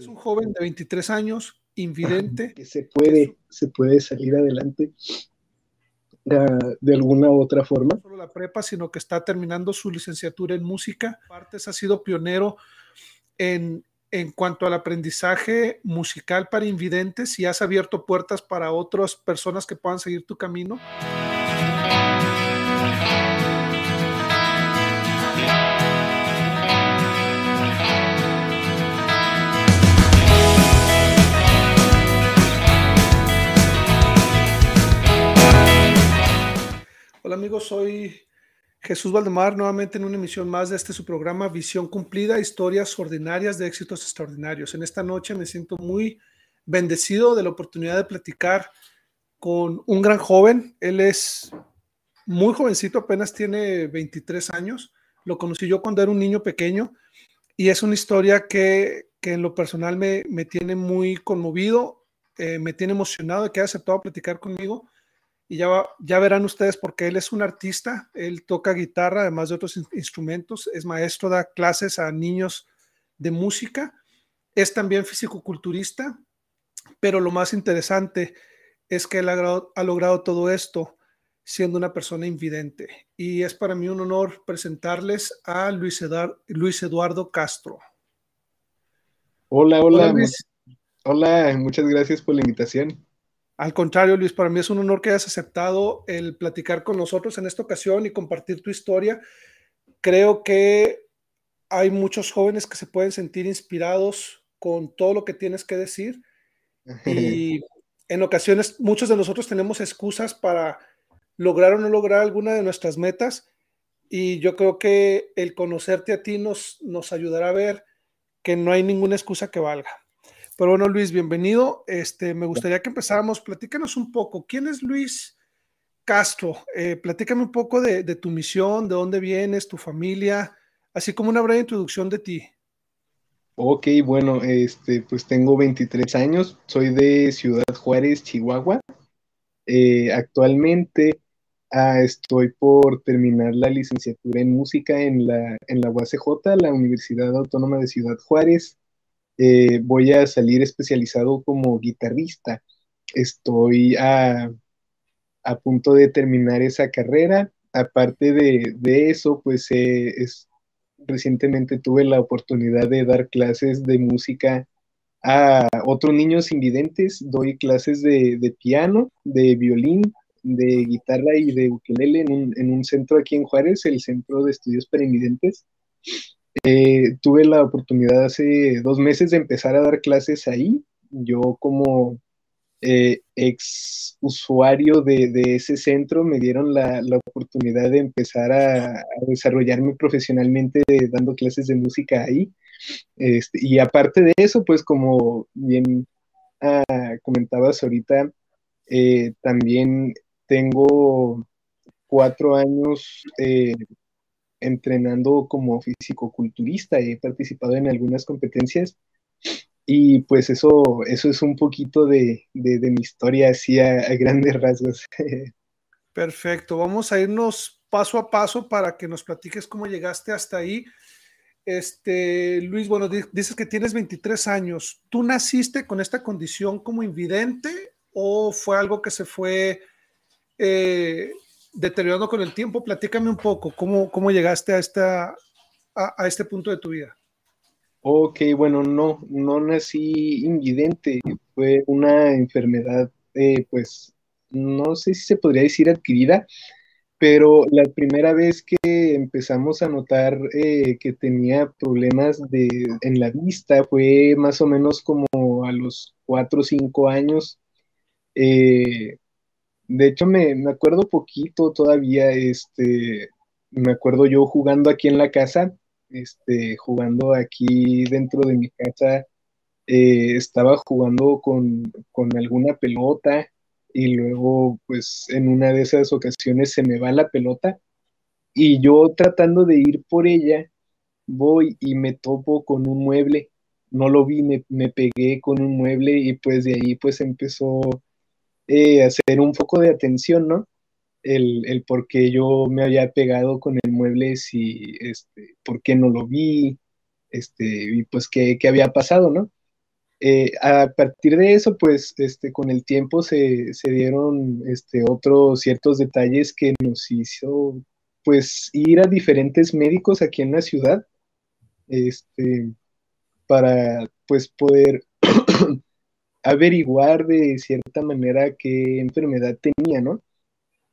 Es un joven de 23 años, invidente. Que se puede, se puede salir adelante uh, de alguna u otra forma. No solo la prepa, sino que está terminando su licenciatura en música. Aparte, ha sido pionero en, en cuanto al aprendizaje musical para invidentes y has abierto puertas para otras personas que puedan seguir tu camino. Hola amigos, soy Jesús Valdemar, nuevamente en una emisión más de este su programa Visión Cumplida, historias ordinarias de éxitos extraordinarios. En esta noche me siento muy bendecido de la oportunidad de platicar con un gran joven. Él es muy jovencito, apenas tiene 23 años. Lo conocí yo cuando era un niño pequeño y es una historia que, que en lo personal me, me tiene muy conmovido, eh, me tiene emocionado de que haya aceptado platicar conmigo y ya, ya verán ustedes porque él es un artista, él toca guitarra, además de otros instrumentos, es maestro, da clases a niños de música, es también físico-culturista, pero lo más interesante es que él ha, ha logrado todo esto siendo una persona invidente. Y es para mí un honor presentarles a Luis, Luis Eduardo Castro. Hola, hola. Hola, hola, muchas gracias por la invitación. Al contrario, Luis, para mí es un honor que hayas aceptado el platicar con nosotros en esta ocasión y compartir tu historia. Creo que hay muchos jóvenes que se pueden sentir inspirados con todo lo que tienes que decir y en ocasiones muchos de nosotros tenemos excusas para lograr o no lograr alguna de nuestras metas y yo creo que el conocerte a ti nos, nos ayudará a ver que no hay ninguna excusa que valga. Pero bueno, Luis, bienvenido. Este, me gustaría que empezáramos. Platícanos un poco. ¿Quién es Luis Castro? Eh, platícame un poco de, de, tu misión, de dónde vienes, tu familia, así como una breve introducción de ti. Ok, bueno, este, pues tengo 23 años, soy de Ciudad Juárez, Chihuahua. Eh, actualmente ah, estoy por terminar la licenciatura en música en la, en la UACJ, la Universidad Autónoma de Ciudad Juárez. Eh, voy a salir especializado como guitarrista. Estoy a, a punto de terminar esa carrera. Aparte de, de eso, pues eh, es, recientemente tuve la oportunidad de dar clases de música a otros niños invidentes. Doy clases de, piano, de violín, de guitarra y de ukelele en un, en un centro aquí en Juárez, el Centro de Estudios para Invidentes. Eh, tuve la oportunidad hace dos meses de empezar a dar clases ahí. Yo como eh, ex usuario de, ese centro me dieron la, oportunidad de empezar a, desarrollarme profesionalmente dando clases de música ahí. Este, y aparte de eso, pues como bien ah, comentabas ahorita, eh, también tengo cuatro años entrenando como físico-culturista, he participado en algunas competencias y pues eso, eso es un poquito de, de, de mi historia así a, a, grandes rasgos. Perfecto, vamos a irnos paso a paso para que nos platiques cómo llegaste hasta ahí. Este, Luis, bueno, dices que tienes 23 años. ¿Tú naciste con esta condición como invidente o fue algo que se fue eh, deteriorando con el tiempo. Platícame un poco, ¿cómo, cómo llegaste a, esta, a, a, este punto de tu vida? Ok, bueno, no, no nací invidente, fue una enfermedad, eh, pues, no sé si se podría decir adquirida, pero la primera vez que empezamos a notar eh, que tenía problemas de, en la vista fue más o menos como a los cuatro o cinco años. Eh, de hecho, me, me, acuerdo poquito todavía, este, me acuerdo yo jugando aquí en la casa, este, jugando aquí dentro de mi casa, eh, estaba jugando con, con, alguna pelota y luego, pues, en una de esas ocasiones se me va la pelota y yo tratando de ir por ella, voy y me topo con un mueble, no lo vi, me, me pegué con un mueble y pues de ahí pues empezó eh, hacer un poco de atención, ¿no? El, el, por qué yo me había pegado con el mueble, si, este, por qué no lo vi, este, y pues qué, qué había pasado, ¿no? Eh, a partir de eso, pues, este, con el tiempo se, dieron este, otros ciertos detalles que nos hizo, pues, ir a diferentes médicos aquí en la ciudad, este, para, pues, poder averiguar de cierta manera qué enfermedad tenía, ¿no?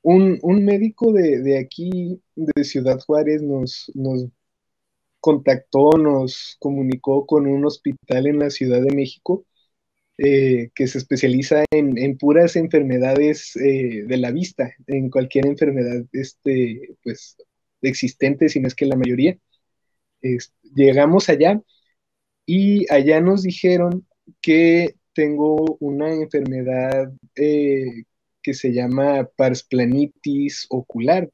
Un, médico de, aquí, de Ciudad Juárez, nos, nos contactó, nos comunicó con un hospital en la Ciudad de México eh, que se especializa en, puras enfermedades eh, de la vista, en cualquier enfermedad este, pues, existente, si no es que la mayoría. llegamos allá y allá nos dijeron que tengo una enfermedad eh, que se llama parsplanitis ocular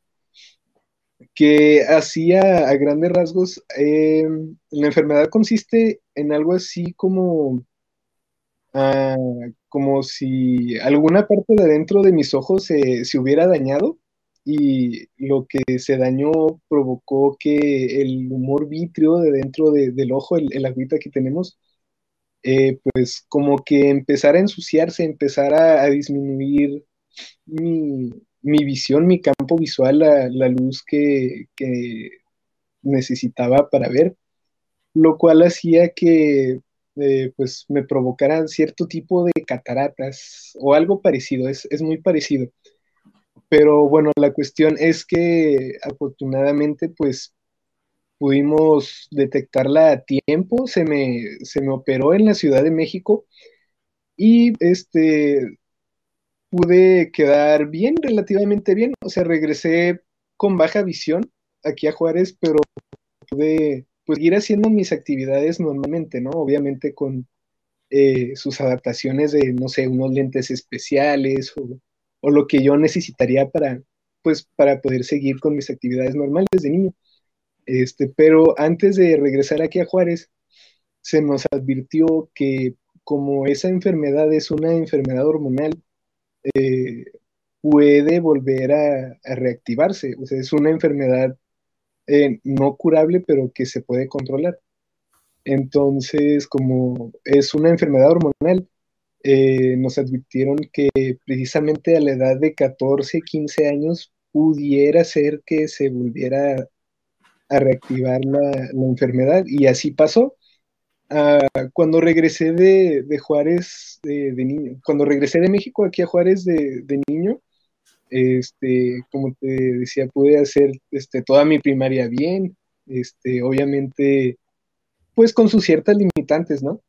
que hacía a grandes rasgos, eh, la enfermedad consiste en algo así como, ah, como si alguna parte de dentro de mis ojos se, hubiera dañado y lo que se dañó provocó que el humor vítreo de dentro del ojo, el, el agüita que tenemos, eh, pues como que empezara a ensuciarse, empezara a disminuir mi, mi visión, mi campo visual, la, luz que, necesitaba para ver, lo cual hacía que eh, pues me provocaran cierto tipo de cataratas o algo parecido, es, muy parecido. Pero bueno, la cuestión es que afortunadamente pues pudimos detectarla a tiempo, se me, se me operó en la Ciudad de México y este, pude quedar bien, relativamente bien. O sea, regresé con baja visión aquí a Juárez, pero pude pues, ir haciendo mis actividades normalmente, ¿no? Obviamente con eh, sus adaptaciones de, no sé, unos lentes especiales o, o, lo que yo necesitaría para, pues, para poder seguir con mis actividades normales de niño. Este, pero antes de regresar aquí a Juárez, se nos advirtió que como esa enfermedad es una enfermedad hormonal, eh, puede volver a, reactivarse. O sea, es una enfermedad eh, no curable, pero que se puede controlar. Entonces, como es una enfermedad hormonal, eh, nos advirtieron que precisamente a la edad de 14, 15 años pudiera ser que se volviera a reactivar la enfermedad y así pasó. Ah, cuando regresé de, Juárez de, niño, cuando regresé de México aquí a Juárez de, niño, este, como te decía, pude hacer este, toda mi primaria bien, este, obviamente, pues con sus ciertas limitantes, ¿no?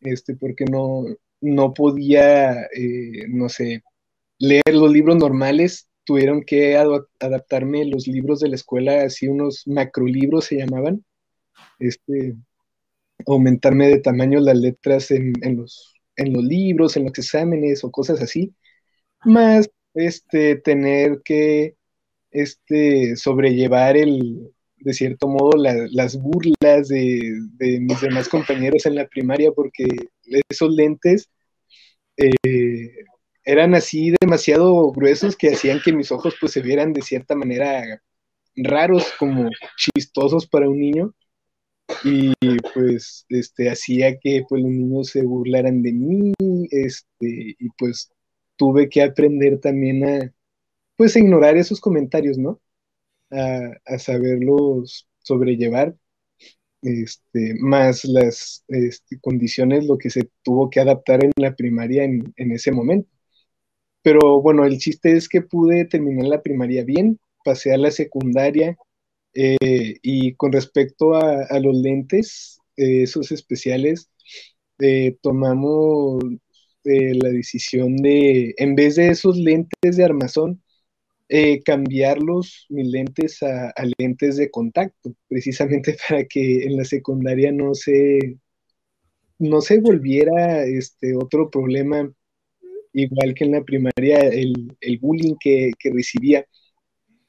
Este, porque no, no podía, eh, no sé, leer los libros normales, tuvieron que adaptarme los libros de la escuela, así unos macrolibros se llamaban, este, aumentarme de tamaño las letras en, los, en los libros, en los exámenes o cosas así, más este, tener que este, sobrellevar el, de cierto modo las burlas de, mis demás compañeros en la primaria porque esos lentes eh, eran así demasiado gruesos que hacían que mis ojos pues se vieran de cierta manera raros, como chistosos para un niño. Y pues este hacía que pues los niños se burlaran de mí este y pues tuve que aprender también a pues ignorar esos comentarios no a, saberlos sobrellevar este más las este, condiciones lo que se tuvo que adaptar en la primaria en, en ese momento pero bueno el chiste es que pude terminar la primaria bien pasé a la secundaria eh, y con respecto a, los lentes, eh, esos especiales, eh, tomamos la decisión de, en vez de esos lentes de armazón, cambiarlos, mis lentes, a, lentes de contacto, precisamente para que en la secundaria no se, no se volviera este otro problema, igual que en la primaria, el, bullying que, que recibía.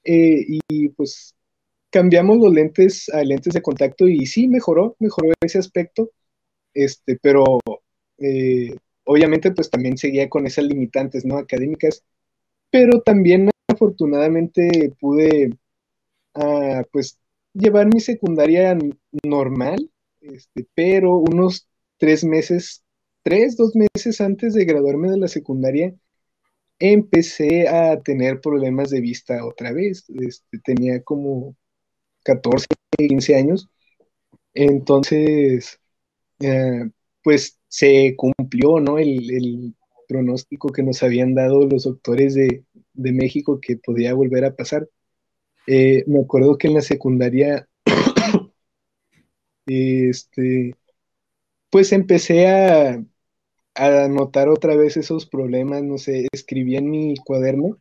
y pues cambiamos los lentes a lentes de contacto y sí, mejoró, mejoró ese aspecto, este, pero eh, obviamente pues también seguía con esas limitantes, ¿no? Académicas, pero también afortunadamente pude, ah, pues, llevar mi secundaria normal, este, pero unos tres meses tres, dos meses antes de graduarme de la secundaria, empecé a tener problemas de vista otra vez. Este, tenía como 14, 15 años. Entonces, eh, pues se cumplió, ¿no? El, pronóstico que nos habían dado los doctores de, México que podía volver a pasar. Eh, me acuerdo que en la secundaria, este, pues empecé a, a notar otra vez esos problemas, no sé, escribía en mi cuaderno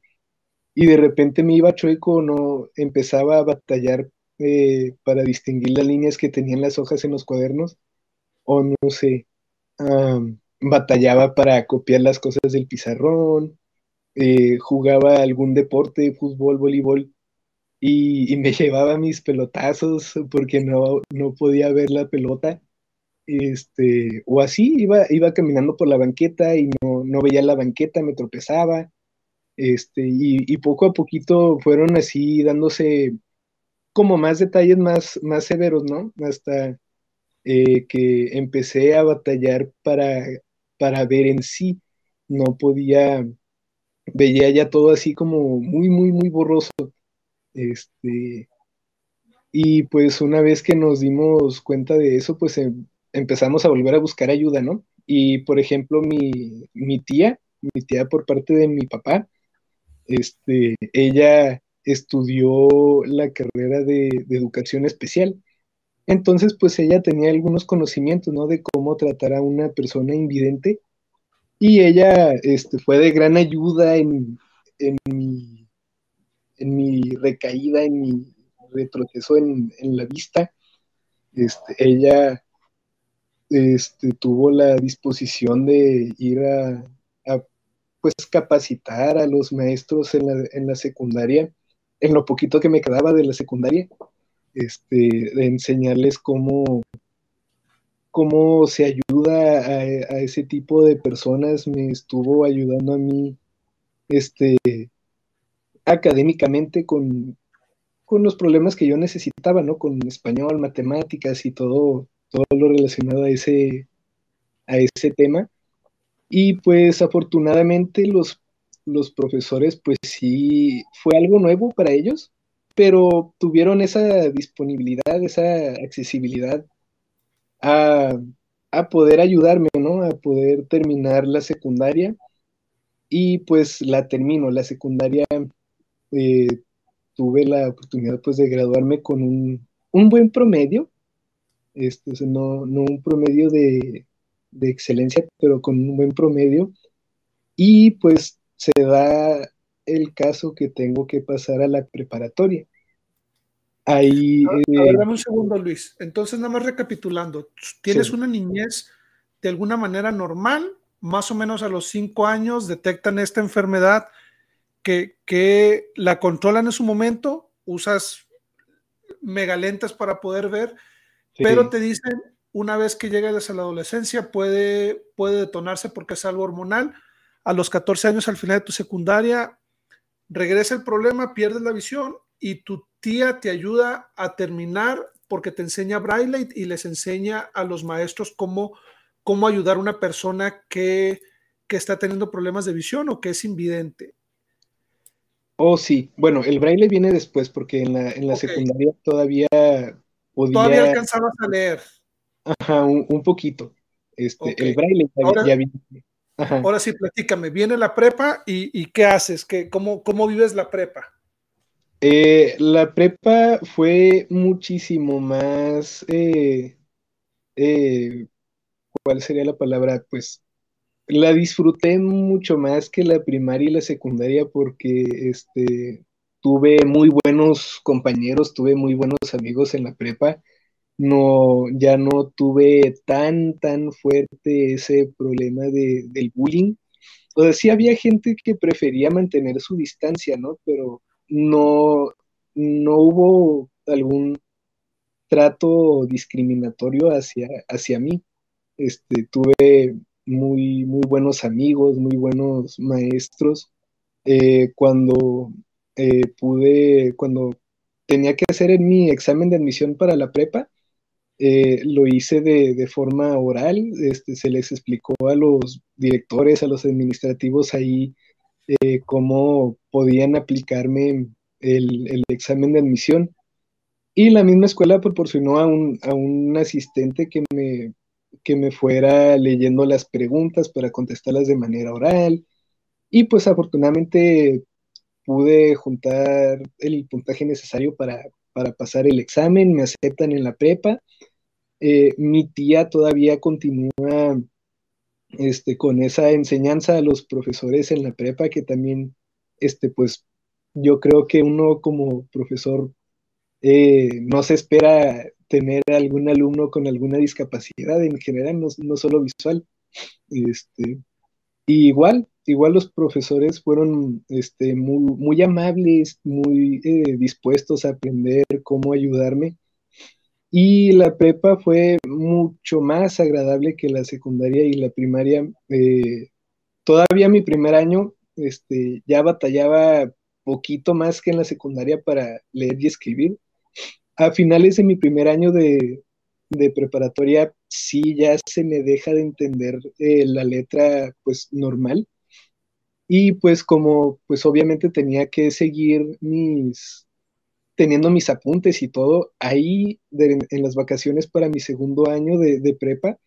y de repente me iba chueco, no empezaba a batallar eh, para distinguir las líneas que tenían las hojas en los cuadernos, o no sé, batallaba para copiar las cosas del pizarrón, eh, jugaba algún deporte, fútbol, voleibol, y, y, me llevaba mis pelotazos porque no, no podía ver la pelota este, o así, iba, iba caminando por la banqueta y no, no veía la banqueta, me tropezaba, este, y, poco a poquito fueron así dándose como más detalles más, más severos, ¿no? Hasta eh, que empecé a batallar para, para ver en sí, no podía, veía ya todo así como muy, muy, muy borroso, este, y pues una vez que nos dimos cuenta de eso, pues empezamos a volver a buscar ayuda, ¿no? Y por ejemplo, mi, tía, mi tía por parte de mi papá, este, ella estudió la carrera de, educación especial. Entonces, pues ella tenía algunos conocimientos, ¿no? De cómo tratar a una persona invidente. Y ella este, fue de gran ayuda en, mi, en mi recaída, en mi retroceso en, en la vista. Este, ella este, tuvo la disposición de ir a, pues capacitar a los maestros en la, en la, secundaria, en lo poquito que me quedaba de la secundaria, este, de enseñarles cómo, cómo se ayuda a, a, ese tipo de personas, me estuvo ayudando a mí este, académicamente con, con los problemas que yo necesitaba, ¿no? Con español, matemáticas y todo, todo lo relacionado a ese, a ese tema. Y pues afortunadamente los, los profesores, pues sí, fue algo nuevo para ellos, pero tuvieron esa disponibilidad, esa accesibilidad a, poder ayudarme, ¿no? A poder terminar la secundaria. Y pues la termino, la secundaria eh, tuve la oportunidad pues de graduarme con un, un buen promedio, este, no, un promedio de, excelencia, pero con un buen promedio. Y pues se da el caso que tengo que pasar a la preparatoria. Ahí. Eh, dame un segundo, Luis. Entonces, nada más recapitulando, tienes una niñez de alguna manera normal, más o menos a los cinco años detectan esta enfermedad que, que la controlan en su momento, usas megalentes para poder ver pero te dicen, una vez que llegas a la adolescencia, puede, puede detonarse porque es algo hormonal. A los 14 años, al final de tu secundaria, regresa el problema, pierdes la visión y tu tía te ayuda a terminar porque te enseña braille y les enseña a los maestros cómo, cómo ayudar a una persona que, que está teniendo problemas de visión o que es invidente. Oh, sí. Bueno, el braille viene después porque en la, en la secundaria todavía Todavía alcanzabas a leer. Ajá, un, poquito. Este, El braille ahora, ya Ahora sí, platícame, viene la prepa y, ¿qué haces? ¿Qué, cómo, ¿Cómo vives la prepa? Eh, la prepa fue muchísimo más, eh, eh, ¿cuál sería la palabra? Pues la disfruté mucho más que la primaria y la secundaria porque este, tuve muy buenos compañeros, tuve muy buenos amigos en la prepa. No, ya no tuve tan, tan fuerte ese problema de, del bullying. O sea, sí había gente que prefería mantener su distancia, ¿no? Pero no, no hubo algún trato discriminatorio hacia, hacia mí. Este, tuve muy, muy buenos amigos, muy buenos maestros. Eh, cuando eh, pude, cuando tenía que hacer en mi examen de admisión para la prepa, eh, lo hice de, forma oral, este, se les explicó a los directores, a los administrativos ahí eh, cómo podían aplicarme el, examen de admisión. Y la misma escuela proporcionó a un, a un asistente que me, que me fuera leyendo las preguntas para contestarlas de manera oral. Y pues afortunadamente pude juntar el puntaje necesario para, para pasar el examen, me aceptan en la prepa. Eh, mi tía todavía continúa este, con esa enseñanza a los profesores en la prepa, que también, este, pues, yo creo que uno como profesor eh, no se espera tener algún alumno con alguna discapacidad en general, no, no solo visual. Este, igual, igual los profesores fueron este, muy, muy amables, muy eh, dispuestos a aprender cómo ayudarme. Y la prepa fue mucho más agradable que la secundaria y la primaria. Eh, todavía mi primer año este, ya batallaba poquito más que en la secundaria para leer y escribir. A finales de mi primer año de, preparatoria, sí ya se me deja de entender eh, la letra pues normal y pues como pues obviamente tenía que seguir mis, teniendo mis apuntes y todo, ahí en las vacaciones para mi segundo año de, prepa,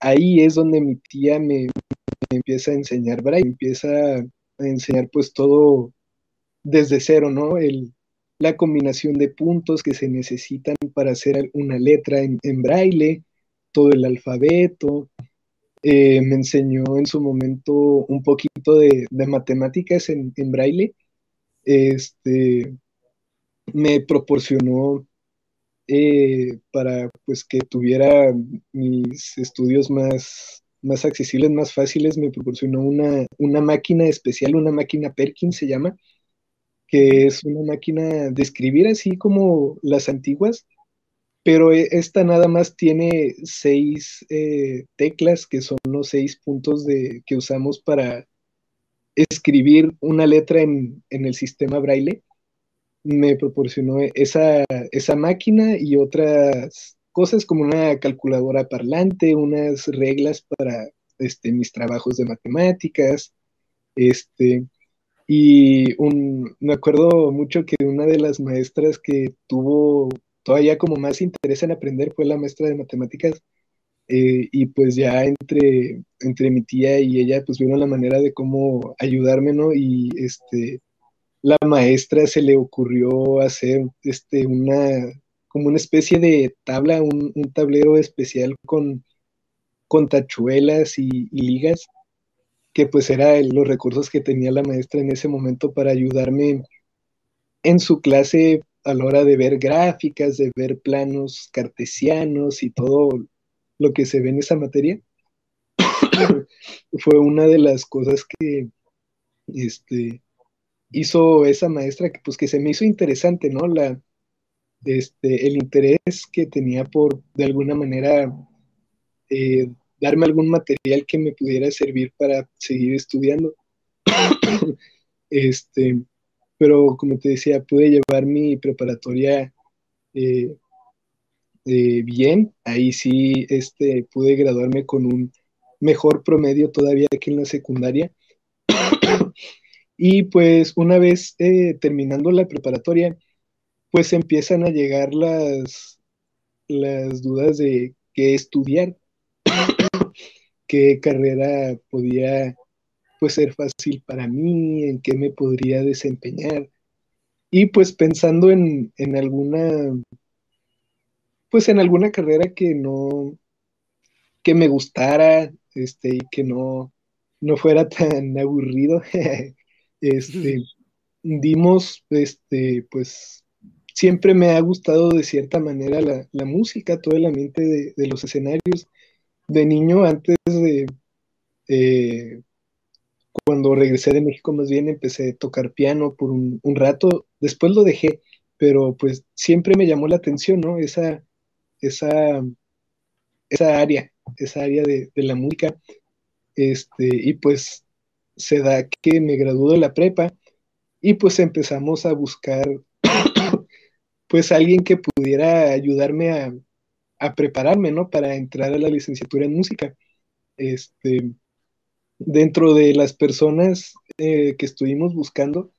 ahí es donde mi tía me, empieza a enseñar braille, empieza a enseñar pues todo desde cero, ¿no? El, la combinación de puntos que se necesitan para hacer una letra en, en braille, todo el alfabeto, eh, me enseñó en su momento un poquito de, matemáticas en, braille. Este, me proporcionó eh, para pues que tuviera mis estudios más, más accesibles, más fáciles, me proporcionó una, una máquina especial, una máquina Perkins se llama, que es una máquina de escribir así como las antiguas, pero e, esta nada más tiene seis eh, teclas, que son los seis puntos de, que usamos para escribir una letra en, el sistema braille. Me proporcionó esa, esa máquina y otras cosas como una calculadora parlante, unas reglas para este, mis trabajos de matemáticas, este, y un, me acuerdo mucho que una de las maestras que tuvo todavía como más interés en aprender fue la maestra de matemáticas. Eh, y pues ya entre, entre mi tía y ella pues vieron la manera de cómo ayudarme, ¿no? Y este, la maestra se le ocurrió hacer este, una, como una especie de tabla, un, tablero especial con, con tachuelas y, ligas, que pues eran los recursos que tenía la maestra en ese momento para ayudarme en su clase a la hora de ver gráficas, de ver planos cartesianos y todo lo que se ve en esa materia, fue una de las cosas que este, hizo esa maestra, que, pues que se me hizo interesante, ¿no? La, este, el interés que tenía por, de alguna manera, eh, darme algún material que me pudiera servir para seguir estudiando. este, pero como te decía, pude llevar mi preparatoria eh, eh, bien, ahí sí este, pude graduarme con un mejor promedio todavía que en la secundaria. y pues una vez eh, terminando la preparatoria, pues empiezan a llegar las, las dudas de qué estudiar, qué carrera podía pues ser fácil para mí, en qué me podría desempeñar. Y pues pensando en, alguna, pues en alguna carrera que no, que me gustara, este, y que no, no fuera tan aburrido, este, dimos, este, pues siempre me ha gustado de cierta manera la, música, todo el ambiente de, de, los escenarios. De niño, antes de, eh, cuando regresé de México más bien empecé a tocar piano por un, rato, después lo dejé, pero pues siempre me llamó la atención, ¿no? Esa, esa, esa área, esa área de, la música, este, y pues se da que me graduó de la prepa y pues empezamos a buscar pues alguien que pudiera ayudarme a, a prepararme, ¿no? Para entrar a la licenciatura en música. Este, dentro de las personas eh, que estuvimos buscando,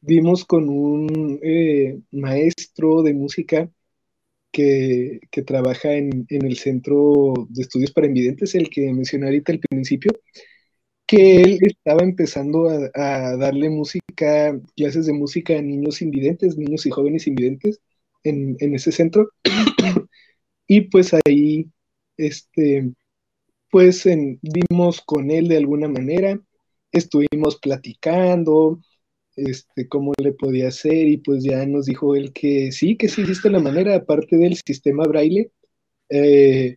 vimos con un eh, maestro de música que, trabaja en, el Centro de Estudios para Invidentes, el que mencioné ahorita al principio, que él estaba empezando a, darle música, clases de música a niños invidentes, niños y jóvenes invidentes en, en ese centro. y pues ahí, este, pues en, vimos con él de alguna manera, estuvimos platicando, este, cómo le podía hacer y pues ya nos dijo él que sí, que sí existe la manera, aparte del sistema braille, eh,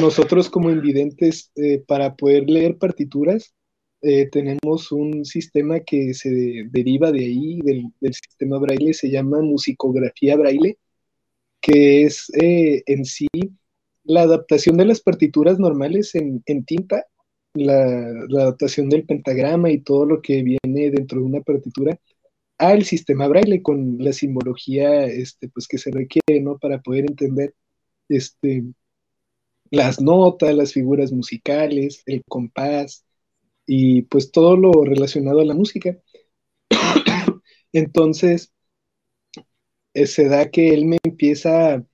nosotros como invidentes eh, para poder leer partituras eh, tenemos un sistema que se deriva de ahí, del, sistema braille, se llama musicografía braille, que es en sí la adaptación de las partituras normales en, tinta, la, adaptación del pentagrama y todo lo que viene dentro de una partitura al sistema braille con la simbología este, pues, que se requiere ¿no? para poder entender este, las notas, las figuras musicales, el compás y pues todo lo relacionado a la música. Entonces, eh, se da que él me empieza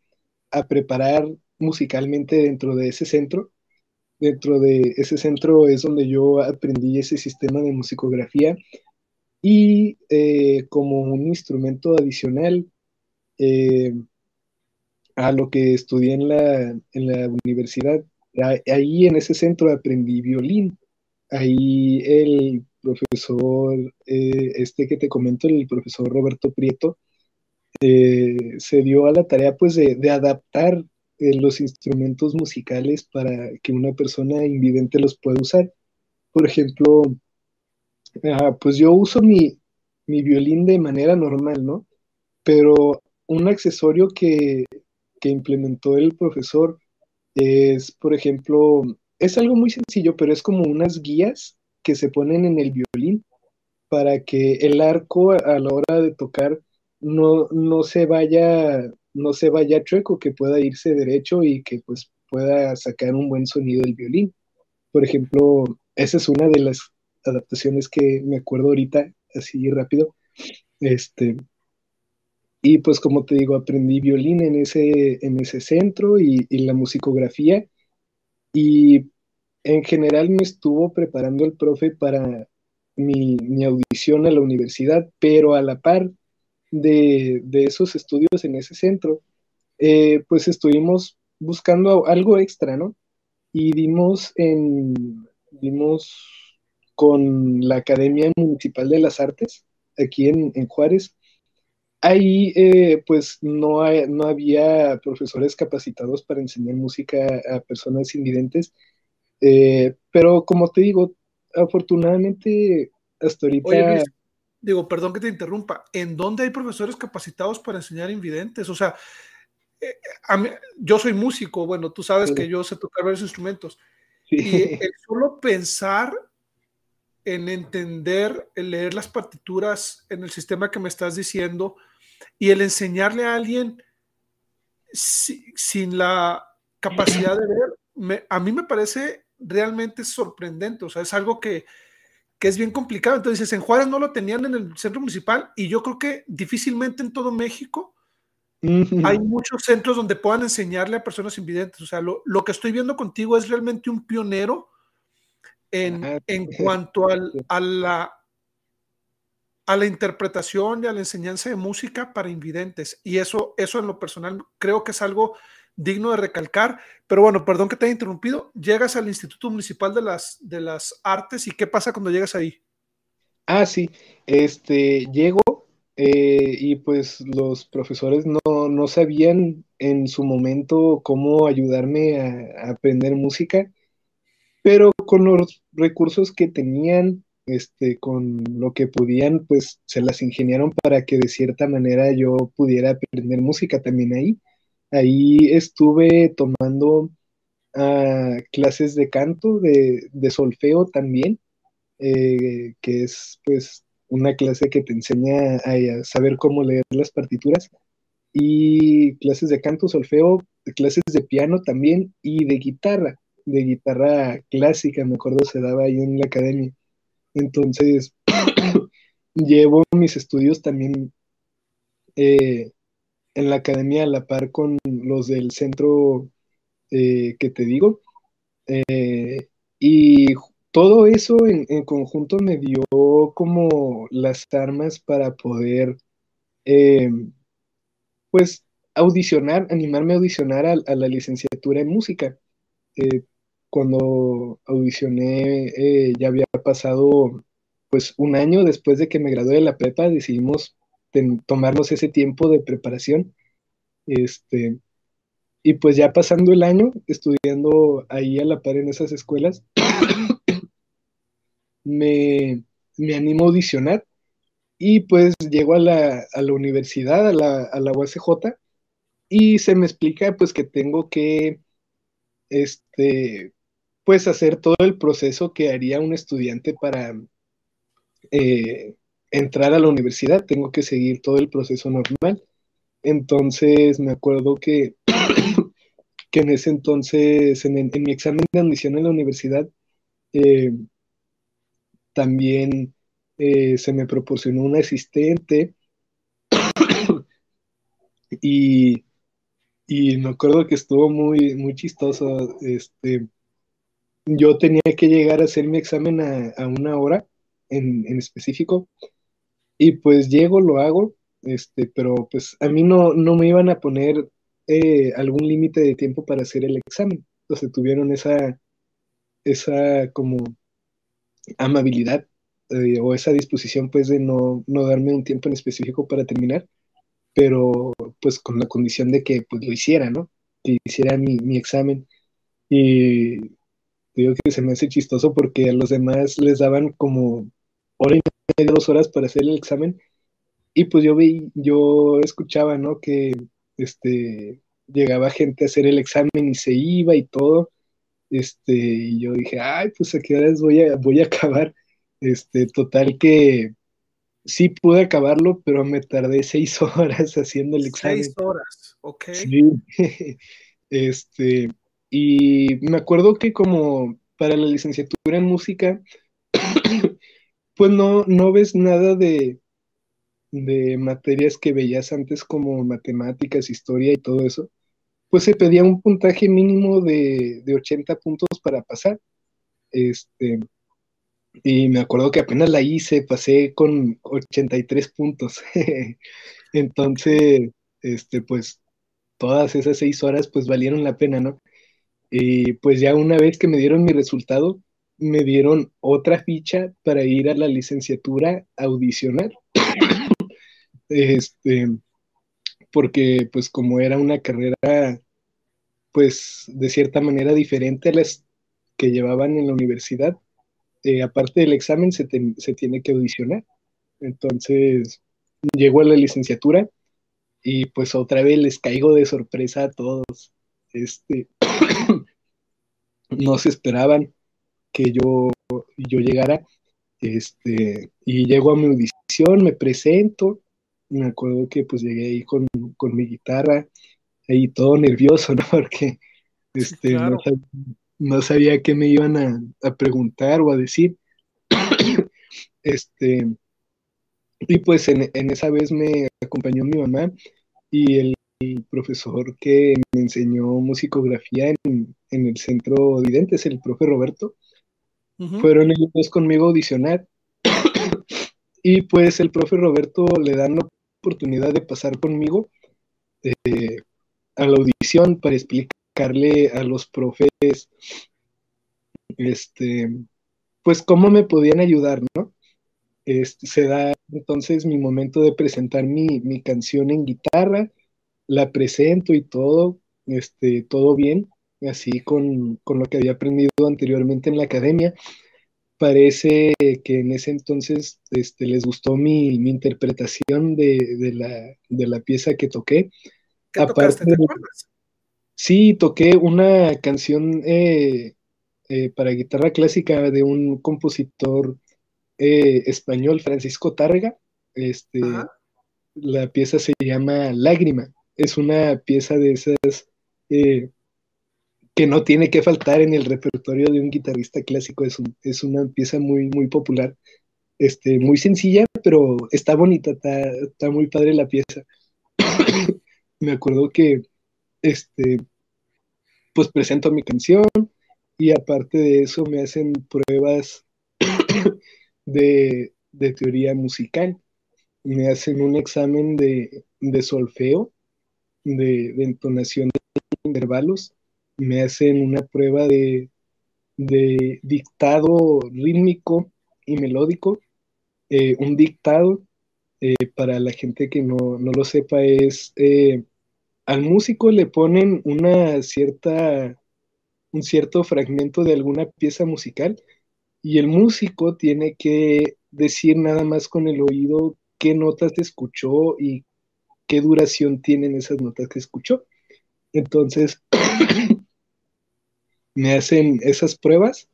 a preparar musicalmente dentro de ese centro. Dentro de ese centro es donde yo aprendí ese sistema de musicografía y eh, como un instrumento adicional eh, a lo que estudié en la, en la universidad, ahí en ese centro aprendí violín. Ahí el profesor, eh, este que te comento, el profesor Roberto Prieto, se dio a la tarea pues de, de adaptar los instrumentos musicales para que una persona invidente los pueda usar. Por ejemplo, pues yo uso mi, violín de manera normal, ¿no? Pero un accesorio que, implementó el profesor es, por ejemplo, es algo muy sencillo, pero es como unas guías que se ponen en el violín para que el arco a la hora de tocar no, no se vaya no se vaya chueco, que pueda irse derecho y que pues pueda sacar un buen sonido del violín. Por ejemplo, esa es una de las adaptaciones que me acuerdo ahorita, así rápido. Este, y pues como te digo, aprendí violín en ese, en ese centro y, la musicografía. Y en general me estuvo preparando el profe para mi audición a la universidad, pero a la par de, esos estudios en ese centro, eh, pues estuvimos buscando algo extra, ¿no? Y dimos en, dimos con la Academia Municipal de las Artes, aquí en, Juárez. Ahí, eh, pues, no, no había profesores capacitados para enseñar música a personas invidentes, eh, pero como te digo, afortunadamente, hasta ahorita digo, perdón que te interrumpa, ¿en dónde hay profesores capacitados para enseñar invidentes? O sea, eh, yo soy músico, bueno, tú sabes que yo sé tocar varios instrumentos. Y el solo pensar en entender, en leer las partituras en el sistema que me estás diciendo y el enseñarle a alguien sin la capacidad de ver, a mí me parece realmente sorprendente. O sea, es algo que, que es bien complicado. Entonces, en Juárez no lo tenían en el centro municipal y yo creo que difícilmente en todo México hay muchos centros donde puedan enseñarle a personas invidentes. O sea, lo, que estoy viendo contigo es realmente un pionero en, en cuanto a, la, a la interpretación y a la enseñanza de música para invidentes. Y eso, eso en lo personal creo que es algo digno de recalcar. Pero bueno, perdón que te haya interrumpido. Llegas al Instituto Municipal de las, de las Artes y ¿qué pasa cuando llegas ahí? Ah, sí, este, llego eh, y pues los profesores no, no, sabían en su momento cómo ayudarme a, aprender música, pero con los recursos que tenían, este, con lo que podían, pues se las ingeniaron para que de cierta manera yo pudiera aprender música también ahí. Ahí estuve tomando ah, clases de canto, de, solfeo también, eh, que es pues una clase que te enseña a, saber cómo leer las partituras. Y clases de canto, solfeo, clases de piano también y de guitarra, de guitarra clásica, me acuerdo se daba ahí en la academia. Entonces, llevo mis estudios también eh, en la academia a la par con los del centro eh, que te digo. Eh, y todo eso en, conjunto me dio como las armas para poder, pues, audicionar, animarme a audicionar a, la licenciatura en música. cuando audicioné ya había pasado pues un año después de que me gradué de la prepa decidimos tomarnos ese tiempo de preparación. Este, y pues ya pasando el año, estudiando ahí a la par en esas escuelas, me, me animo a audicionar y pues llego a la, a la universidad, a la, a la y se me explica pues que tengo que, este, pues hacer todo el proceso que haría un estudiante para eh, entrar a la universidad, tengo que seguir todo el proceso normal. Entonces me acuerdo que, que en ese entonces, en, mi examen de admisión en la universidad, eh, también eh, se me proporcionó un asistente y, y, me acuerdo que estuvo muy, muy chistoso. Este, yo tenía que llegar a hacer mi examen a, una hora en, en específico y pues llego, lo hago, este, pero pues a mí no, no me iban a poner eh, algún límite de tiempo para hacer el examen. Entonces tuvieron esa, esa como amabilidad eh, o esa disposición pues de no, no darme un tiempo en específico para terminar, pero pues con la condición de que pues lo hiciera, ¿no? Que hiciera mi, mi examen. Y digo que se me hace chistoso porque a los demás les daban como dos horas para hacer el examen. Y pues yo vi, yo escuchaba, ¿no? Que este llegaba gente a hacer el examen y se iba y todo. Este, y yo dije, ay, pues a qué horas voy a, voy a acabar. Este, total que sí pude acabarlo, pero me tardé seis horas haciendo el examen. Seis horas, ok. Sí. Este, y me acuerdo que como para la licenciatura en música, pues no, no ves nada de, de materias que veías antes como matemáticas, historia y todo eso, pues se pedía un puntaje mínimo de, de 80 puntos para pasar. Este, y me acuerdo que apenas la hice, pasé con 83 puntos. Entonces, este, pues todas esas seis horas pues valieron la pena, ¿no? Y pues ya una vez que me dieron mi resultado, me dieron otra ficha para ir a la licenciatura audicionar. este, porque pues como era una carrera pues de cierta manera diferente a las que llevaban en la universidad, eh, aparte del examen se, se, tiene que audicionar. Entonces llego a la licenciatura y pues otra vez les caigo de sorpresa a todos. Este, no se esperaban que yo, yo llegara, este, y llego a mi audición, me presento, me acuerdo que pues llegué ahí con, mi guitarra, ahí todo nervioso, ¿no? Porque este, no, sabía, qué me iban a, preguntar o a decir. este, y pues en, esa vez me acompañó mi mamá y el, profesor que me enseñó musicografía en, en el centro Videntes, el profe Roberto, fueron ellos conmigo a audicionar. y pues el profe Roberto le dan la oportunidad de pasar conmigo eh, a la audición para explicarle a los profes, este, pues cómo me podían ayudar, ¿no? Este, se da entonces mi momento de presentar mi, mi, canción en guitarra, la presento y todo, este, todo bien así con, lo que había aprendido anteriormente en la academia. Parece que en ese entonces este, les gustó mi, interpretación de, la, pieza que toqué. ¿Qué Aparte, Sí, toqué una canción eh, eh, para guitarra clásica de un compositor eh, español, Francisco Tárrega. Este, la pieza se llama Lágrima. Es una pieza de esas eh, que no tiene que faltar en el repertorio de un guitarrista clásico. Es, es una pieza muy, muy popular, este, muy sencilla, pero está bonita, está, está muy padre la pieza. Me acuerdo que este, pues presento mi canción y aparte de eso me hacen pruebas de, de teoría musical. Me hacen un examen de, de solfeo, de, de, entonación de intervalos. Me hacen una prueba de, de dictado rítmico y melódico. Eh, un dictado, eh, para la gente que no, no lo sepa, es eh, al músico le ponen una cierta, un cierto fragmento de alguna pieza musical y el músico tiene que decir nada más con el oído qué notas escuchó y qué duración tienen esas notas que escuchó. Entonces, me hacen esas pruebas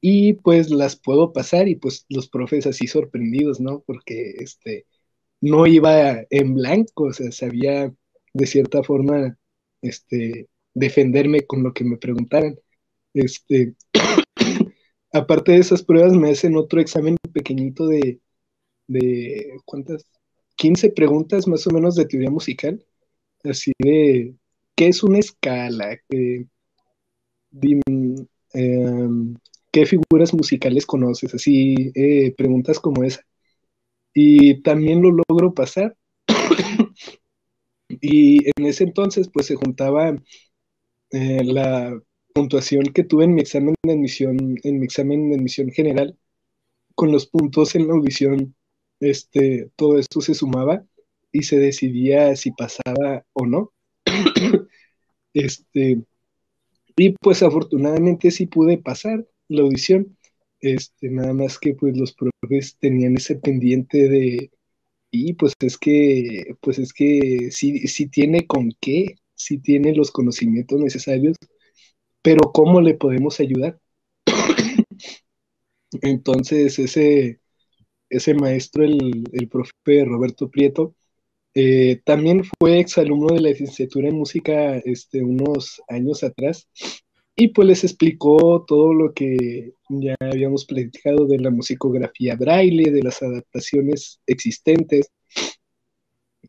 y pues las puedo pasar y pues los profes así sorprendidos, ¿no? Porque este no iba en blanco, o sea, sabía de cierta forma este defenderme con lo que me preguntaran. Este aparte de esas pruebas me hacen otro examen pequeñito de de cuántas 15 preguntas más o menos de teoría musical, así de qué es una escala, ¿Qué, em, qué figuras musicales conoces, así eh, preguntas como esa. Y también lo logro pasar. y en ese entonces, pues se juntaba eh, la puntuación que tuve en mi examen de admisión, en mi examen de admisión general, con los puntos en la audición este, todo esto se sumaba y se decidía si pasaba o no. este, y pues afortunadamente sí pude pasar la audición. Este, nada más que pues los profes tenían ese pendiente de y pues es que pues es que sí, tiene con qué, sí tiene los conocimientos necesarios, pero ¿cómo le podemos ayudar? Entonces ese ese maestro, el, el profe Roberto Prieto, eh, también fue exalumno de la licenciatura en música este, unos años atrás y pues les explicó todo lo que ya habíamos platicado de la musicografía braille, de las adaptaciones existentes.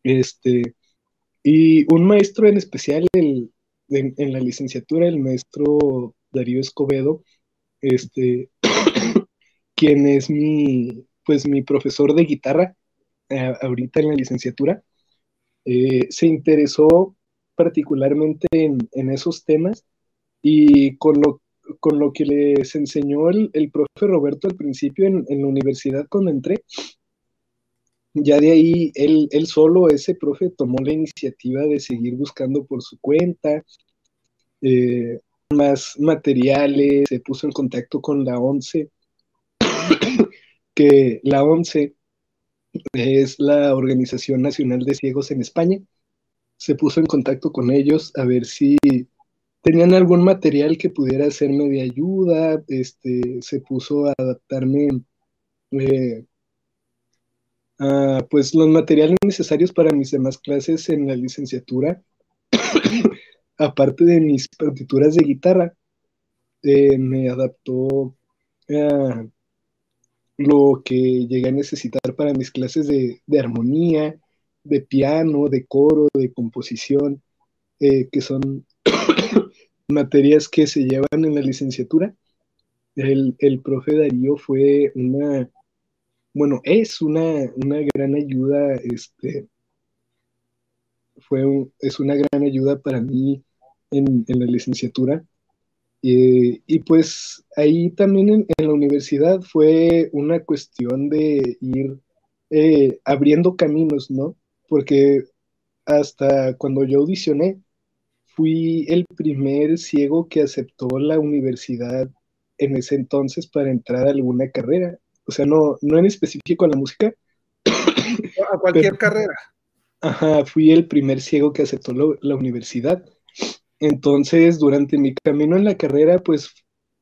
Este, y un maestro en especial en, en, la licenciatura, el maestro Darío Escobedo, este, quien es mi, pues mi profesor de guitarra, eh, ahorita en la licenciatura, eh, se interesó particularmente en, esos temas y con lo, con lo que les enseñó el, el profe Roberto al principio en, la universidad cuando entré, ya de ahí él, él, solo, ese profe, tomó la iniciativa de seguir buscando por su cuenta eh, más materiales, se puso en contacto con la ONCE que la ONCE es la Organización Nacional de Ciegos en España. Se puso en contacto con ellos a ver si tenían algún material que pudiera hacerme de ayuda. Este, se puso a adaptarme eh, a, pues los materiales necesarios para mis demás clases en la licenciatura, aparte de mis partituras de guitarra. Eh, me adaptó a lo que llegué a necesitar para mis clases de, armonía, de piano, de coro, de composición, eh, que son materias que se llevan en la licenciatura. El, el, profe Darío fue una, bueno, es una, una gran ayuda, este, fue es una gran ayuda para mí en, en la licenciatura eh, y pues ahí también en, la universidad fue una cuestión de ir eh, abriendo caminos, ¿no? Porque hasta cuando yo audicioné, fui el primer ciego que aceptó la universidad en ese entonces para entrar a alguna carrera. O sea, no, no en específico a la música. A cualquier carrera. Ajá, fui el primer ciego que aceptó la universidad. Entonces, durante mi camino en la carrera, pues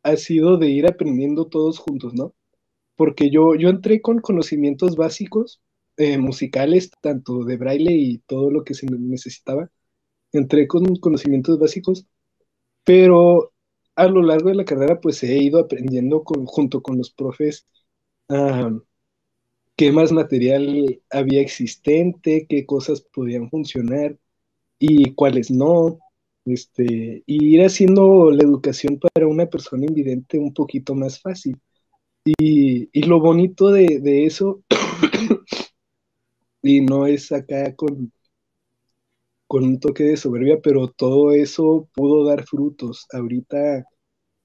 ha sido de ir aprendiendo todos juntos, ¿no? Porque yo, yo entré con conocimientos básicos, eh, musicales, tanto de braille y todo lo que se necesitaba, entré con conocimientos básicos, pero a lo largo de la carrera pues he ido aprendiendo junto con los profes qué más material había existente, qué cosas podían funcionar y cuáles no. Este, y ir haciendo la educación para una persona invidente un poquito más fácil. Y, lo bonito de, de eso, y no es acá con, con un toque de soberbia, pero todo eso pudo dar frutos. Ahorita,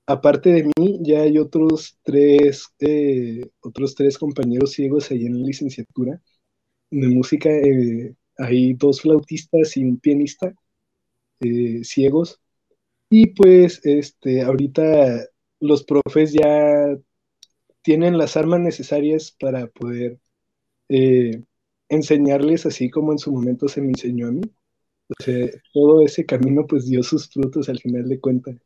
aparte de mí, ya hay otros tres, eh, otros tres compañeros ciegos ahí en la licenciatura de música. Eh, hay dos flautistas y un pianista eh, ciegos. Y pues, este, ahorita los profes ya tienen las armas necesarias para poder enseñarles así como en su momento se me enseñó a mí todo ese camino pues dio sus frutos al final de cuentas.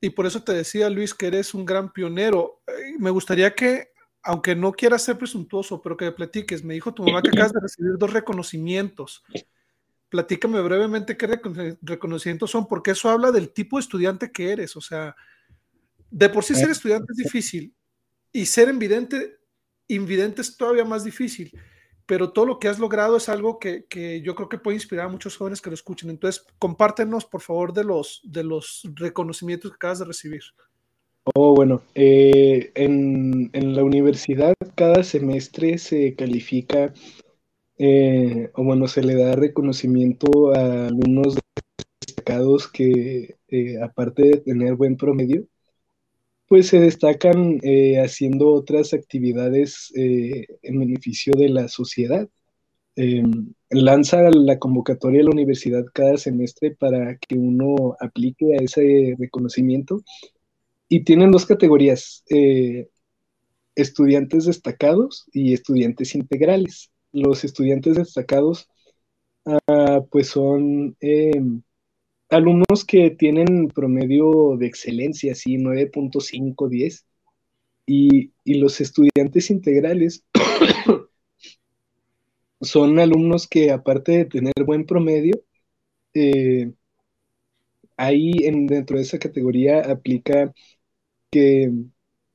Y por eso te decía, Luis, que eres un gran pionero. Me gustaría que, aunque no quieras ser presuntuoso, pero que platiques. Me dijo tu mamá que acabas de recibir dos reconocimientos. Platícame brevemente qué reconocimientos son, porque eso habla del tipo de estudiante que eres. O sea, de por sí ser estudiante es difícil y ser invidente, invidente es todavía más difícil pero todo lo que has logrado es algo que, yo creo que puede inspirar a muchos jóvenes que lo escuchen. Entonces, compártenos, por favor, de los, de los reconocimientos que acabas de recibir. Oh, bueno, eh, en, la universidad cada semestre se califica, eh, o bueno, se le da reconocimiento a alumnos destacados que, eh, aparte de tener buen promedio, pues se destacan eh, haciendo otras actividades en beneficio de la sociedad. Em, lanza la convocatoria a la universidad cada semestre para que uno aplique a ese reconocimiento y tienen dos categorías, estudiantes destacados y estudiantes integrales. Los estudiantes destacados ah, pues son em, alumnos que tienen promedio de excelencia, así 9.5, 10, y, los estudiantes integrales son alumnos que aparte de tener buen promedio, eh, ahí en, dentro de esa categoría aplica que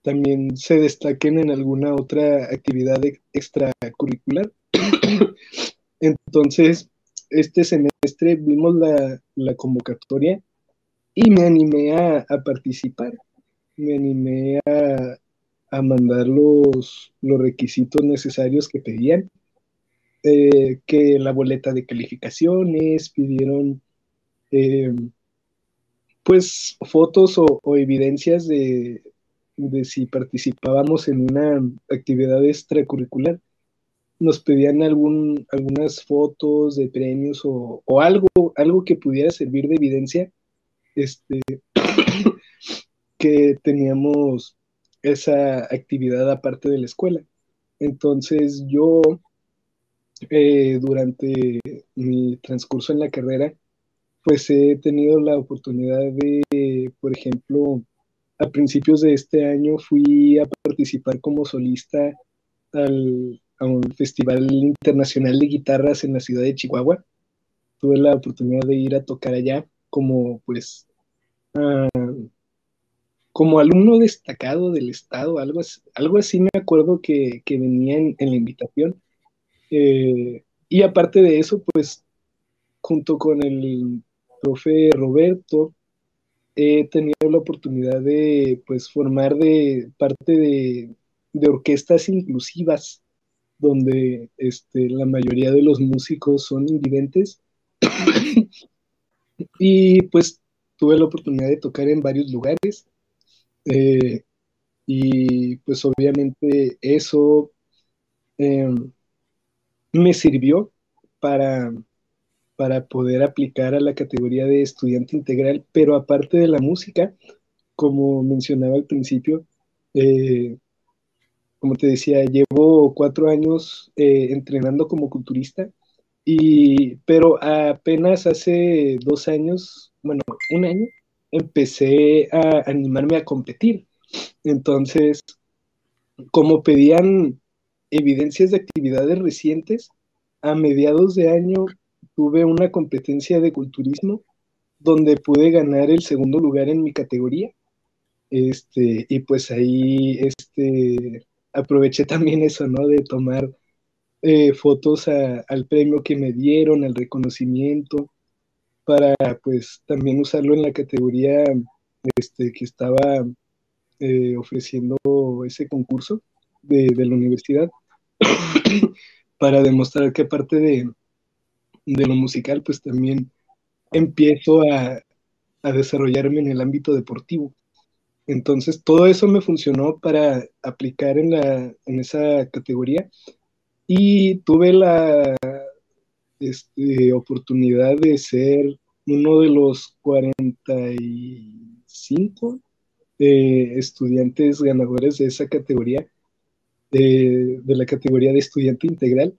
también se destaquen en alguna otra actividad extracurricular. Entonces, este semestre vimos la, convocatoria y me animé a, participar. Me animé a, mandar los, requisitos necesarios que pedían. Eh, que la boleta de calificaciones, pidieron eh, pues fotos o, evidencias de, de, si participábamos en una actividad extracurricular nos pedían algún, algunas fotos de premios o, algo, algo que pudiera servir de evidencia este, que teníamos esa actividad aparte de la escuela. Entonces yo, eh, durante mi transcurso en la carrera, pues he tenido la oportunidad de, por ejemplo, a principios de este año fui a participar como solista al, a un festival internacional de guitarras en la ciudad de Chihuahua. Tuve la oportunidad de ir a tocar allá como pues ah, como alumno destacado del estado, algo, algo así me acuerdo que, que venía en, la invitación. Eh, y aparte de eso, pues junto con el profe Roberto, he tenido la oportunidad de pues formar de parte de orquestas inclusivas donde este, la mayoría de los músicos son invidentes. y pues tuve la oportunidad de tocar en varios lugares. Eh, y pues obviamente eso em, me sirvió para, para poder aplicar a la categoría de estudiante integral, pero aparte de la música, como mencionaba al principio, eh, como te decía, llevo cuatro años eh, entrenando como culturista, y, pero apenas hace dos años, bueno, un año, empecé a animarme a competir. Entonces, como pedían evidencias de actividades recientes, a mediados de año tuve una competencia de culturismo donde pude ganar el segundo lugar en mi categoría. Este, y pues ahí este, aproveché también eso, ¿no? De tomar eh, fotos al premio que me dieron, al reconocimiento, para pues también usarlo en la categoría este, que estaba eh, ofreciendo ese concurso de, la universidad, para demostrar que aparte de, de lo musical, pues también empiezo a, desarrollarme en el ámbito deportivo. Entonces, todo eso me funcionó para aplicar en, la, en esa categoría y tuve la este, oportunidad de ser uno de los 45 eh, estudiantes ganadores de esa categoría, de, de la categoría de estudiante integral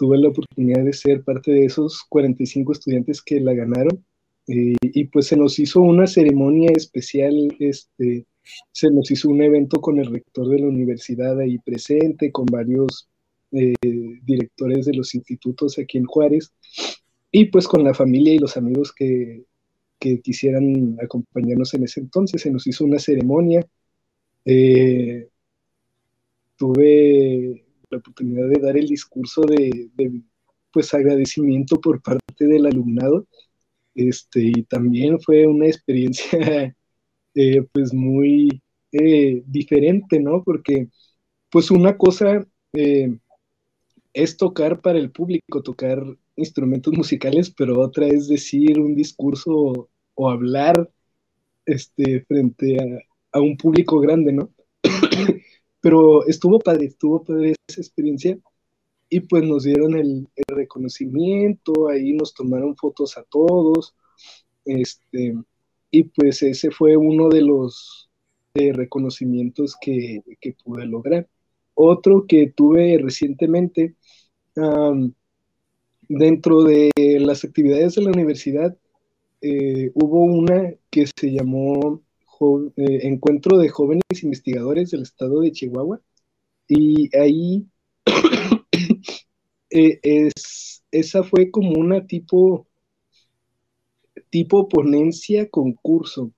tuve la oportunidad de ser parte de esos 45 estudiantes que la ganaron. Eh, y pues se nos hizo una ceremonia especial, este, se nos hizo un evento con el rector de la universidad ahí presente, con varios eh, directores de los institutos aquí en Juárez, y pues con la familia y los amigos que, que quisieran acompañarnos en ese entonces. Se nos hizo una ceremonia. Eh, tuve la oportunidad de dar el discurso de, pues agradecimiento por parte del alumnado. Este, y también fue una experiencia eh, pues muy eh, diferente, ¿no? Porque pues una cosa eh, es tocar para el público, tocar instrumentos musicales, pero otra es decir un discurso o, hablar este, frente a, a un público grande, ¿no? Pero estuvo padre, estuvo padre esa experiencia y pues nos dieron el, reconocimiento, ahí nos tomaron fotos a todos, este, y pues ese fue uno de los reconocimientos que, pude lograr. Otro que tuve recientemente, dentro de las actividades de la universidad, eh, hubo una que se llamó eh, encuentro de jóvenes investigadores del estado de Chihuahua y ahí eh, es, esa fue como una tipo, tipo ponencia concurso.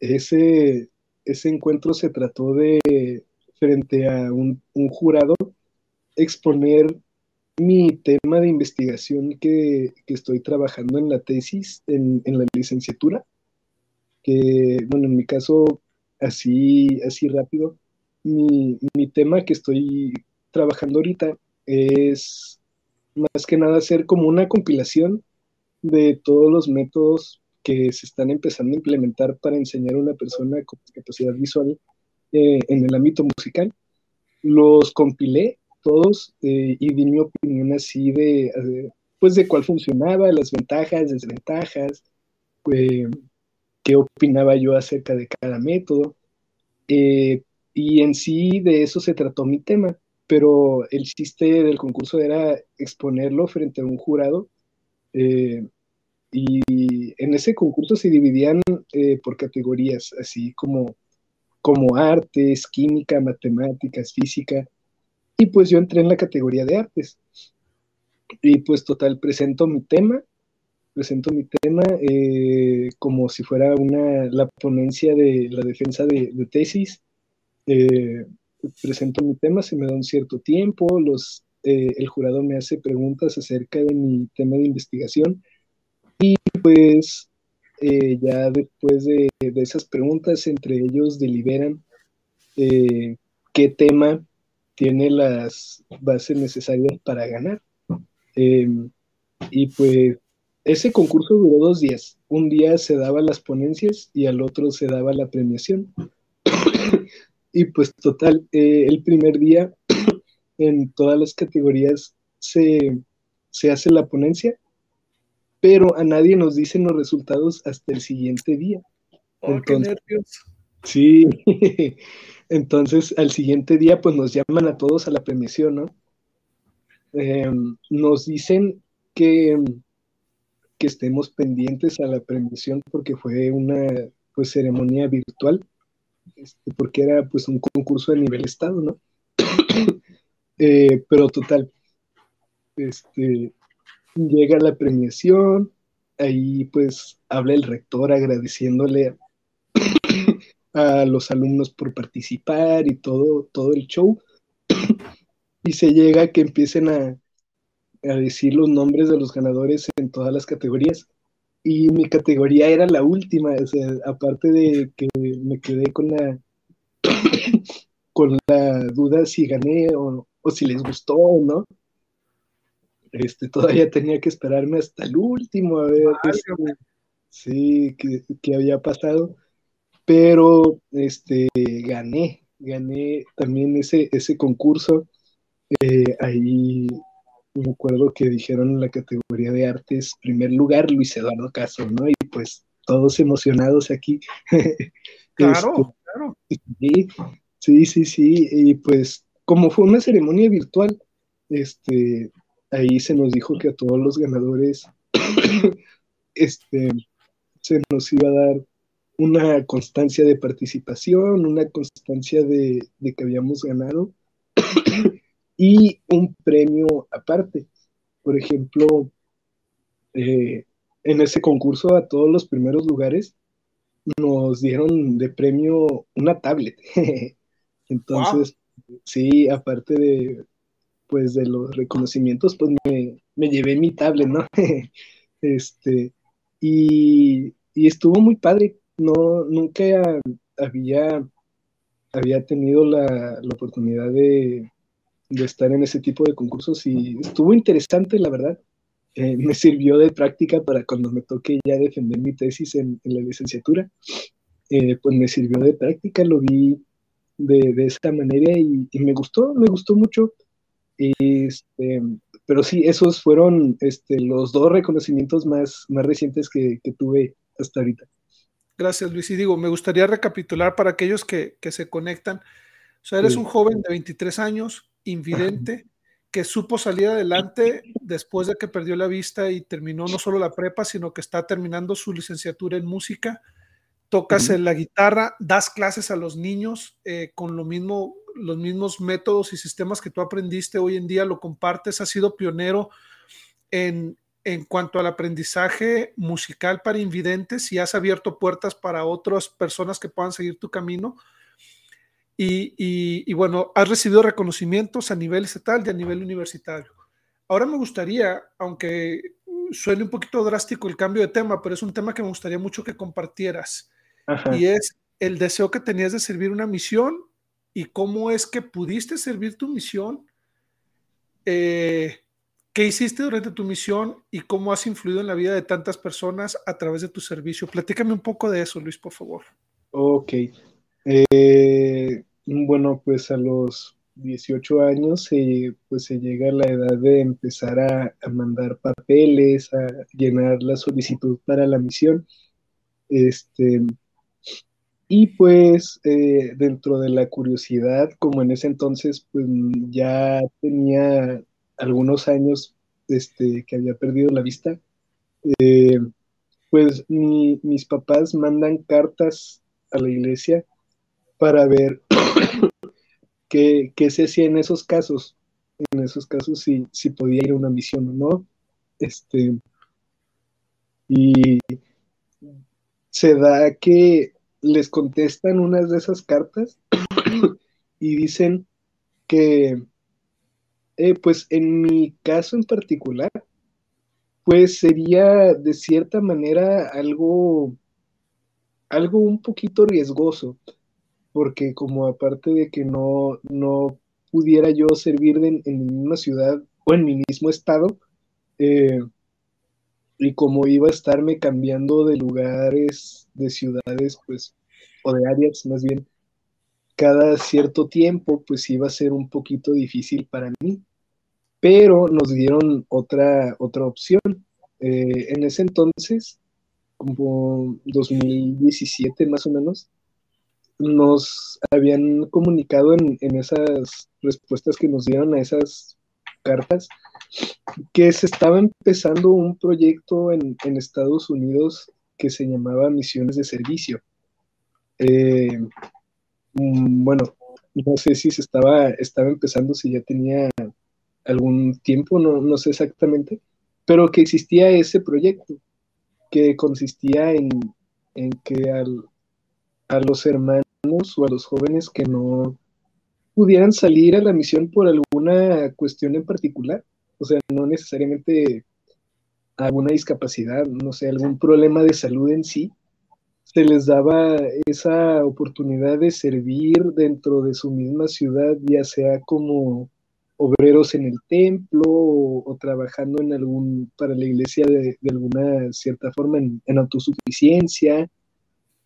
Ese, ese encuentro se trató de, frente a un, jurado, exponer mi tema de investigación que, estoy trabajando en la tesis, en, en la licenciatura que, bueno, en mi caso, así, así rápido, mi, tema que estoy trabajando ahorita es más que nada hacer como una compilación de todos los métodos que se están empezando a implementar para enseñar a una persona con capacidad visual eh, en el ámbito musical. Los compilé todos eh, y di mi opinión así de, pues de cuál funcionaba, las ventajas, desventajas, eh, qué opinaba yo acerca de cada método. Eh, y en sí de eso se trató mi tema, pero el chiste del concurso era exponerlo frente a un jurado. Eh, y en ese concurso se dividían eh, por categorías, así como, como artes, química, matemáticas, física. Y pues yo entré en la categoría de artes. Y pues total, presento mi tema presento mi tema eh, como si fuera una, la ponencia de la defensa de, tesis. Eh, presento mi tema, se me da un cierto tiempo, los, eh, el jurado me hace preguntas acerca de mi tema de investigación y pues ya después de, de, esas preguntas entre ellos deliberan qué tema tiene las bases necesarias para ganar. y pues ese concurso duró dos días. Un día se daban las ponencias y al otro se daba la premiación. Y pues total, eh, el primer día en todas las categorías se, hace la ponencia, pero a nadie nos dicen los resultados hasta el siguiente día. Oh, Entonces, Sí, entonces al siguiente día pues nos llaman a todos a la premiación, ¿no? Em, nos dicen que que estemos pendientes a la premiación porque fue una pues ceremonia virtual, este, porque era pues un concurso de nivel estado, ¿no? Eh, pero total, este, llega la premiación, ahí pues habla el rector agradeciéndole a los alumnos por participar y todo, todo el show. y se llega a que empiecen a, a decir los nombres de los ganadores en todas las categorías. Y mi categoría era la última, o sea, aparte de que me quedé con la con la duda si gané o, o si les gustó o no. Este, todavía tenía que esperarme hasta el último a ver este, sí, qué, había pasado. Pero este, gané, gané también ese, ese concurso. Eh, ahí me acuerdo que dijeron en la categoría de artes, primer lugar, Luis Eduardo Castro, ¿no? Y pues todos emocionados aquí. Claro, este, claro. Sí, sí, sí. Y pues como fue una ceremonia virtual, este, ahí se nos dijo que a todos los ganadores este, se nos iba a dar una constancia de participación, una constancia de, que habíamos ganado y un premio aparte. Por ejemplo, eh, en ese concurso a todos los primeros lugares nos dieron de premio una tablet. Entonces, sí, aparte de, pues de los reconocimientos, pues me, llevé mi tablet, ¿no? este, y, estuvo muy padre. No, nunca había, había tenido la, oportunidad de, estar en ese tipo de concursos y estuvo interesante, la verdad. Eh, me sirvió de práctica para cuando me toque ya defender mi tesis en, la licenciatura. Eh, pues me sirvió de práctica, lo vi de, de esta manera y, me gustó, me gustó mucho. Este, pero sí, esos fueron este, los dos reconocimientos más, más recientes que, tuve hasta ahorita. Gracias, Luis. Y digo, me gustaría recapitular para aquellos que, se conectan. O sea, eres un joven de 23 años, invidente, que supo salir adelante después de que perdió la vista y terminó no solo la prepa, sino que está terminando su licenciatura en música. Tocas la guitarra, das clases a los niños eh, con lo mismo los mismos métodos y sistemas que tú aprendiste hoy en día, lo compartes, has sido pionero en, en cuanto al aprendizaje musical para invidentes y has abierto puertas para otras personas que puedan seguir tu camino. Y, y, bueno, has recibido reconocimientos a nivel estatal y a nivel universitario. Ahora me gustaría, aunque suene un poquito drástico el cambio de tema, pero es un tema que me gustaría mucho que compartieras. Y es el deseo que tenías de servir una misión y cómo es que pudiste servir tu misión, eh, qué hiciste durante tu misión y cómo has influido en la vida de tantas personas a través de tu servicio. Platícame un poco de eso, Luis, por favor. Ok. Eh, bueno, pues a los 18 años pues se llega a la edad de empezar a, mandar papeles, a llenar la solicitud para la misión. Este, y pues eh, dentro de la curiosidad, como en ese entonces pues ya tenía algunos años este, que había perdido la vista, eh, pues mis papás mandan cartas a la iglesia para ver qué, se hacía en esos casos, en esos casos si, si podía ir a una misión o no. Este, y se da que les contestan unas de esas cartas y dicen que, eh, pues en mi caso en particular, pues sería de cierta manera algo, algo un poquito riesgoso, porque como aparte de que no, no pudiera yo servir en, una ciudad o en mi mismo estado, eh, y como iba a estarme cambiando de lugares, de ciudades, pues, o de áreas más bien, cada cierto tiempo, pues iba a ser un poquito difícil para mí. Pero nos dieron otra, otra opción. Eh, en ese entonces, como 2017 más o menos, nos habían comunicado en, en esas respuestas que nos dieron a esas cartas que se estaba empezando un proyecto en, Estados Unidos que se llamaba Misiones de Servicio. Eh, mm, bueno, no sé si se estaba, estaba empezando, si ya tenía algún tiempo, no, no sé exactamente, pero que existía ese proyecto. que consistía en, que a los hermanos o a los jóvenes que no pudieran salir a la misión por alguna cuestión en particular, o sea, no necesariamente alguna discapacidad, no sé, algún problema de salud en sí, se les daba esa oportunidad de servir dentro de su misma ciudad, ya sea como obreros en el templo o, trabajando en algún, para la iglesia de, alguna cierta forma en, autosuficiencia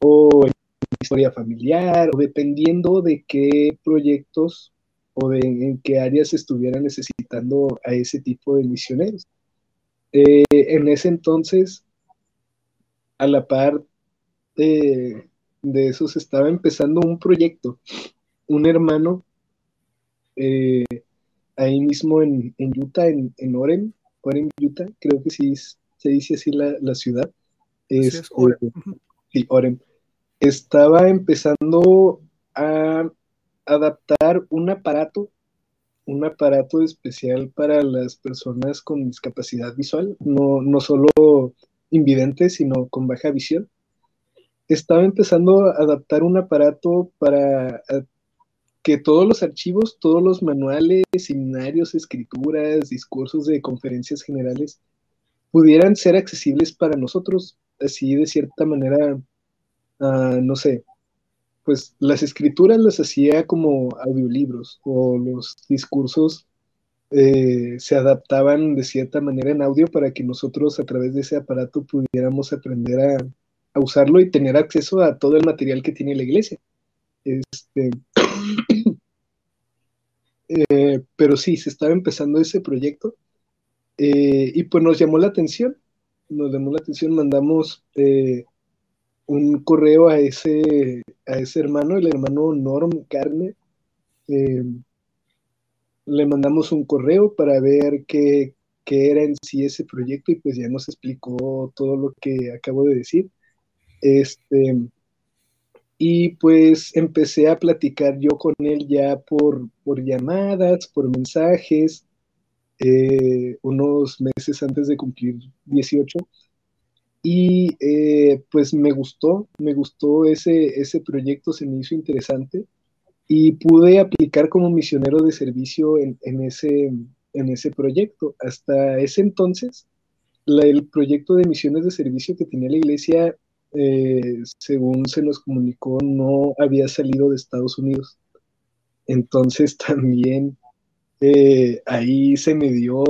o en historia familiar o dependiendo de qué proyectos o de en qué áreas estuvieran necesitando a ese tipo de misioneros. Eh, en ese entonces, a la par de, de eso, se estaba empezando un proyecto. Un hermano eh, ahí mismo en, Utah, en, en Orem, Orem, Utah, creo que sí se dice así la, ciudad. Es, Orem. Sí, Orem. Estaba empezando a adaptar un aparato, un aparato especial para las personas con discapacidad visual, no, no solo invidentes, sino con baja visión. Estaba empezando a adaptar un aparato para que todos los archivos, todos los manuales, seminarios, escrituras, discursos de conferencias generales pudieran ser accesibles para nosotros, así de cierta manera, ah, no sé, pues las escrituras las hacía como audiolibros o los discursos eh, se adaptaban de cierta manera en audio para que nosotros a través de ese aparato pudiéramos aprender a, usarlo y tener acceso a todo el material que tiene la iglesia. Este, eh, pero sí, se estaba empezando ese proyecto eh, y pues nos llamó la atención, nos llamó la atención, mandamos un correo a ese, a ese hermano, el hermano Norm Carne, le mandamos un correo para ver qué, qué, era en sí ese proyecto y pues ya nos explicó todo lo que acabo de decir. Este, y pues empecé a platicar yo con él ya por, por llamadas, por mensajes, eh, unos meses antes de cumplir 18. Y eh, pues me gustó, me gustó ese, ese proyecto, se me hizo interesante y pude aplicar como misionero de servicio en, ese, en ese proyecto. Hasta ese entonces, el proyecto de misiones de servicio que tenía la iglesia eh, según se nos comunicó, no había salido de Estados Unidos. Entonces también eh, ahí se me dio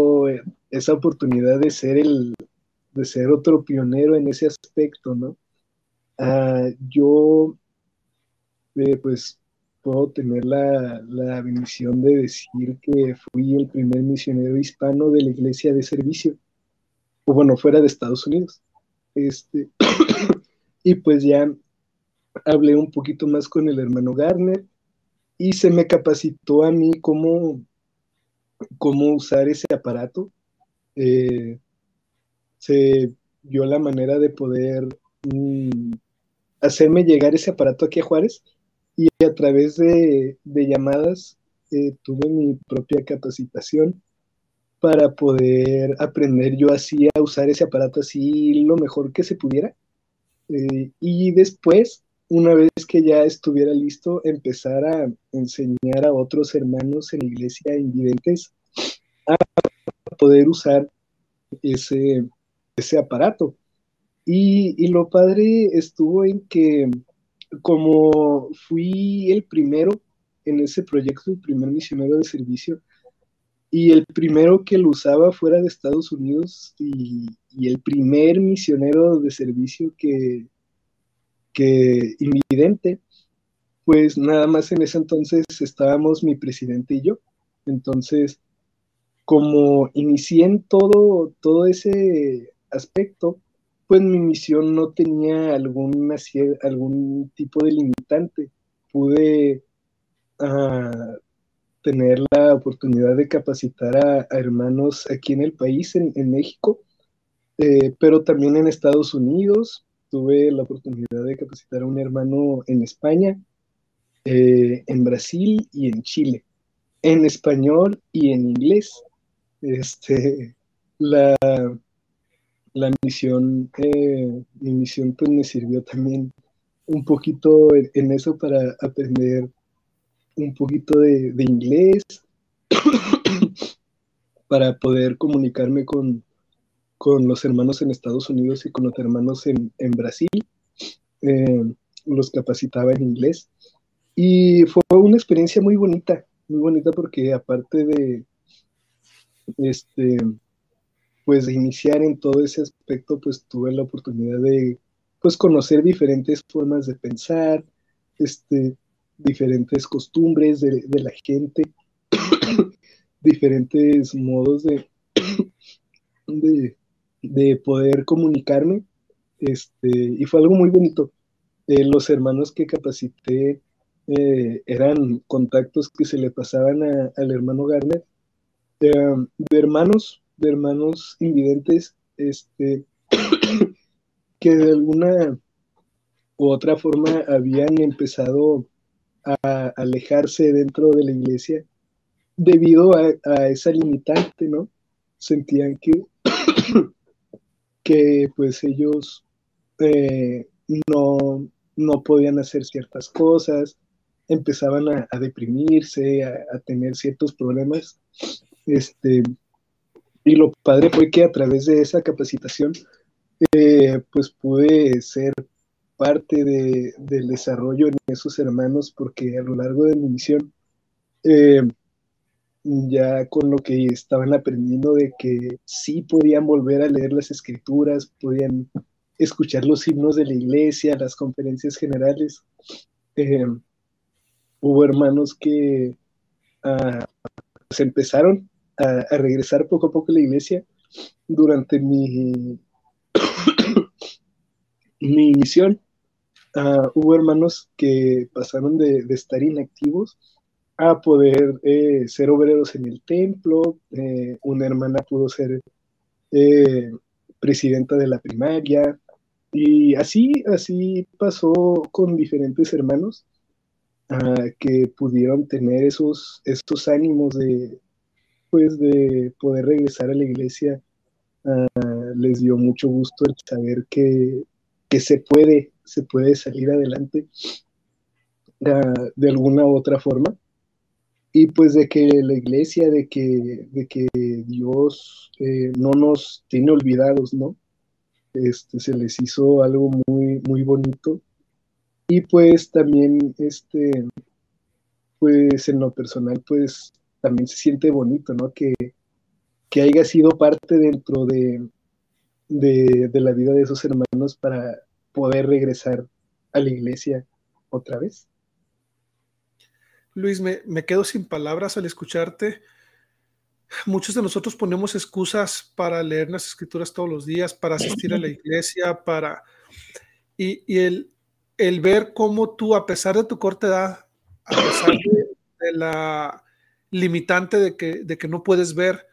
esa oportunidad de ser el, de ser otro pionero en ese aspecto, ¿no? Ah, yo, eh, pues, puedo tener la, la bendición de decir que fui el primer misionero hispano de la iglesia de servicio, o bueno, fuera de Estados Unidos. Este, Y pues ya hablé un poquito más con el hermano Garner y se me capacitó a mí cómo, cómo usar ese aparato. Eh, se dio la manera de poder mm, hacerme llegar ese aparato aquí a Juárez y a través de, llamadas eh, tuve mi propia capacitación para poder aprender yo así a usar ese aparato así lo mejor que se pudiera. Eh, y después, una vez que ya estuviera listo, empezar a enseñar a otros hermanos en iglesia invidentes a poder usar ese, ese aparato. Y, y, lo padre estuvo en que como fui el primero en ese proyecto, el primer misionero de servicio, y el primero que lo usaba fuera de Estados Unidos y, el primer misionero de servicio que, que invidente, pues nada más en ese entonces estábamos mi presidente y yo. Entonces, como inicié en todo, todo ese aspecto, pues mi misión no tenía algún, tipo de limitante. Pude ah, tener la oportunidad de capacitar a, hermanos aquí en el país, en, México, eh, pero también en Estados Unidos. Tuve la oportunidad de capacitar a un hermano en España, eh, en Brasil y en Chile, en español y en inglés. Este, la, la misión, eh, mi misión pues me sirvió también un poquito en, eso para aprender un poquito de, inglés, para poder comunicarme con, los hermanos en Estados Unidos y con los hermanos en, Brasil. Eh, los capacitaba en inglés. Y fue una experiencia muy bonita, muy bonita porque aparte de, este, pues de iniciar en todo ese aspecto, pues tuve la oportunidad de, pues conocer diferentes formas de pensar, este, diferentes costumbres de, la gente, diferentes modos de, de, poder comunicarme, este, y fue algo muy bonito. Eh, los hermanos que capacité eh, eran contactos que se le pasaban al hermano Garner, de hermanos, de hermanos invidentes, este, que de alguna u otra forma habían empezado a alejarse dentro de la iglesia debido a, esa limitante, ¿no? Sentían que, que pues ellos eh, no, no podían hacer ciertas cosas, empezaban a, deprimirse, a, tener ciertos problemas. Este, y lo padre fue que a través de esa capacitación, eh, pues pude ser parte del desarrollo en esos hermanos, porque a lo largo de mi misión, eh, ya con lo que estaban aprendiendo de que sí podían volver a leer las escrituras, podían escuchar los himnos de la iglesia, las conferencias generales. Eh, hubo hermanos que ah, se empezaron a, regresar poco a poco a la iglesia durante mi, mi misión. Ah, hubo hermanos que pasaron de, estar inactivos a poder eh, ser obreros en el templo. Eh, una hermana pudo ser presidenta de la primaria, y así, así pasó con diferentes hermanos ah, que pudieron tener esos, estos ánimos de, pues, de poder regresar a la iglesia. Ah, les dio mucho gusto el saber que, se puede, se puede salir adelante ah, de alguna u otra forma. Y pues de que la iglesia, de que, de que Dios eh, no nos tiene olvidados, ¿no? este, se les hizo algo muy, muy bonito. Y pues también, este, pues en lo personal, pues también se siente bonito, ¿no? Que, que haya sido parte dentro de, de, la vida de esos hermanos para poder regresar a la iglesia otra vez. Luis, me, me quedo sin palabras al escucharte muchos de nosotros ponemos excusas para leer las escrituras todos los días, para asistir a la iglesia, para... Y, el, el, ver cómo tú, a pesar de tu corta edad, a pesar de, la limitante de que, de que no puedes ver,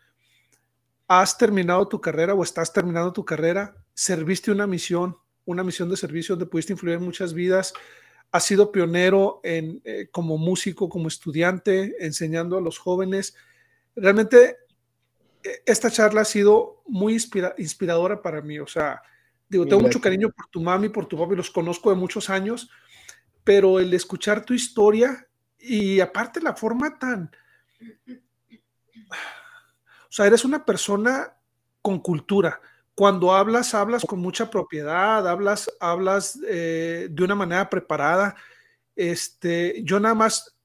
has terminado tu carrera o estás terminando tu carrera, serviste una misión, una misión de servicio donde pudiste influir en muchas vidas, has sido pionero en, eh, como músico, como estudiante, enseñando a los jóvenes realmente e, esta charla ha sido muy inspiradora para mí. O sea, digo, tengo mucho cariño por tu mami, por tu papi, los conozco de muchos años, pero el escuchar tu historia y aparte la forma tan... O sea, eres una persona con cultura. Cuando hablas, hablas con mucha propiedad, hablas, hablas eh, de una manera preparada. Este, yo nada más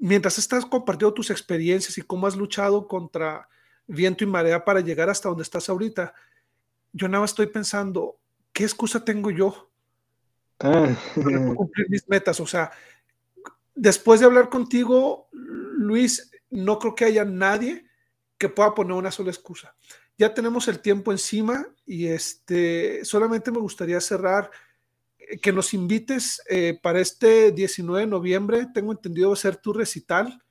mientras estás compartiendo tus experiencias y cómo has luchado contra viento y marea para llegar hasta donde estás ahorita, yo nada más estoy pensando, ¿qué excusa tengo yo ah. para cumplir mis metas? O sea, después de hablar contigo, Luis, no creo que haya nadie que pueda poner una sola excusa. Ya tenemos el tiempo encima y este, solamente me gustaría cerrar que nos invites eh, para este 19 de noviembre. Tengo entendido va a ser tu recital.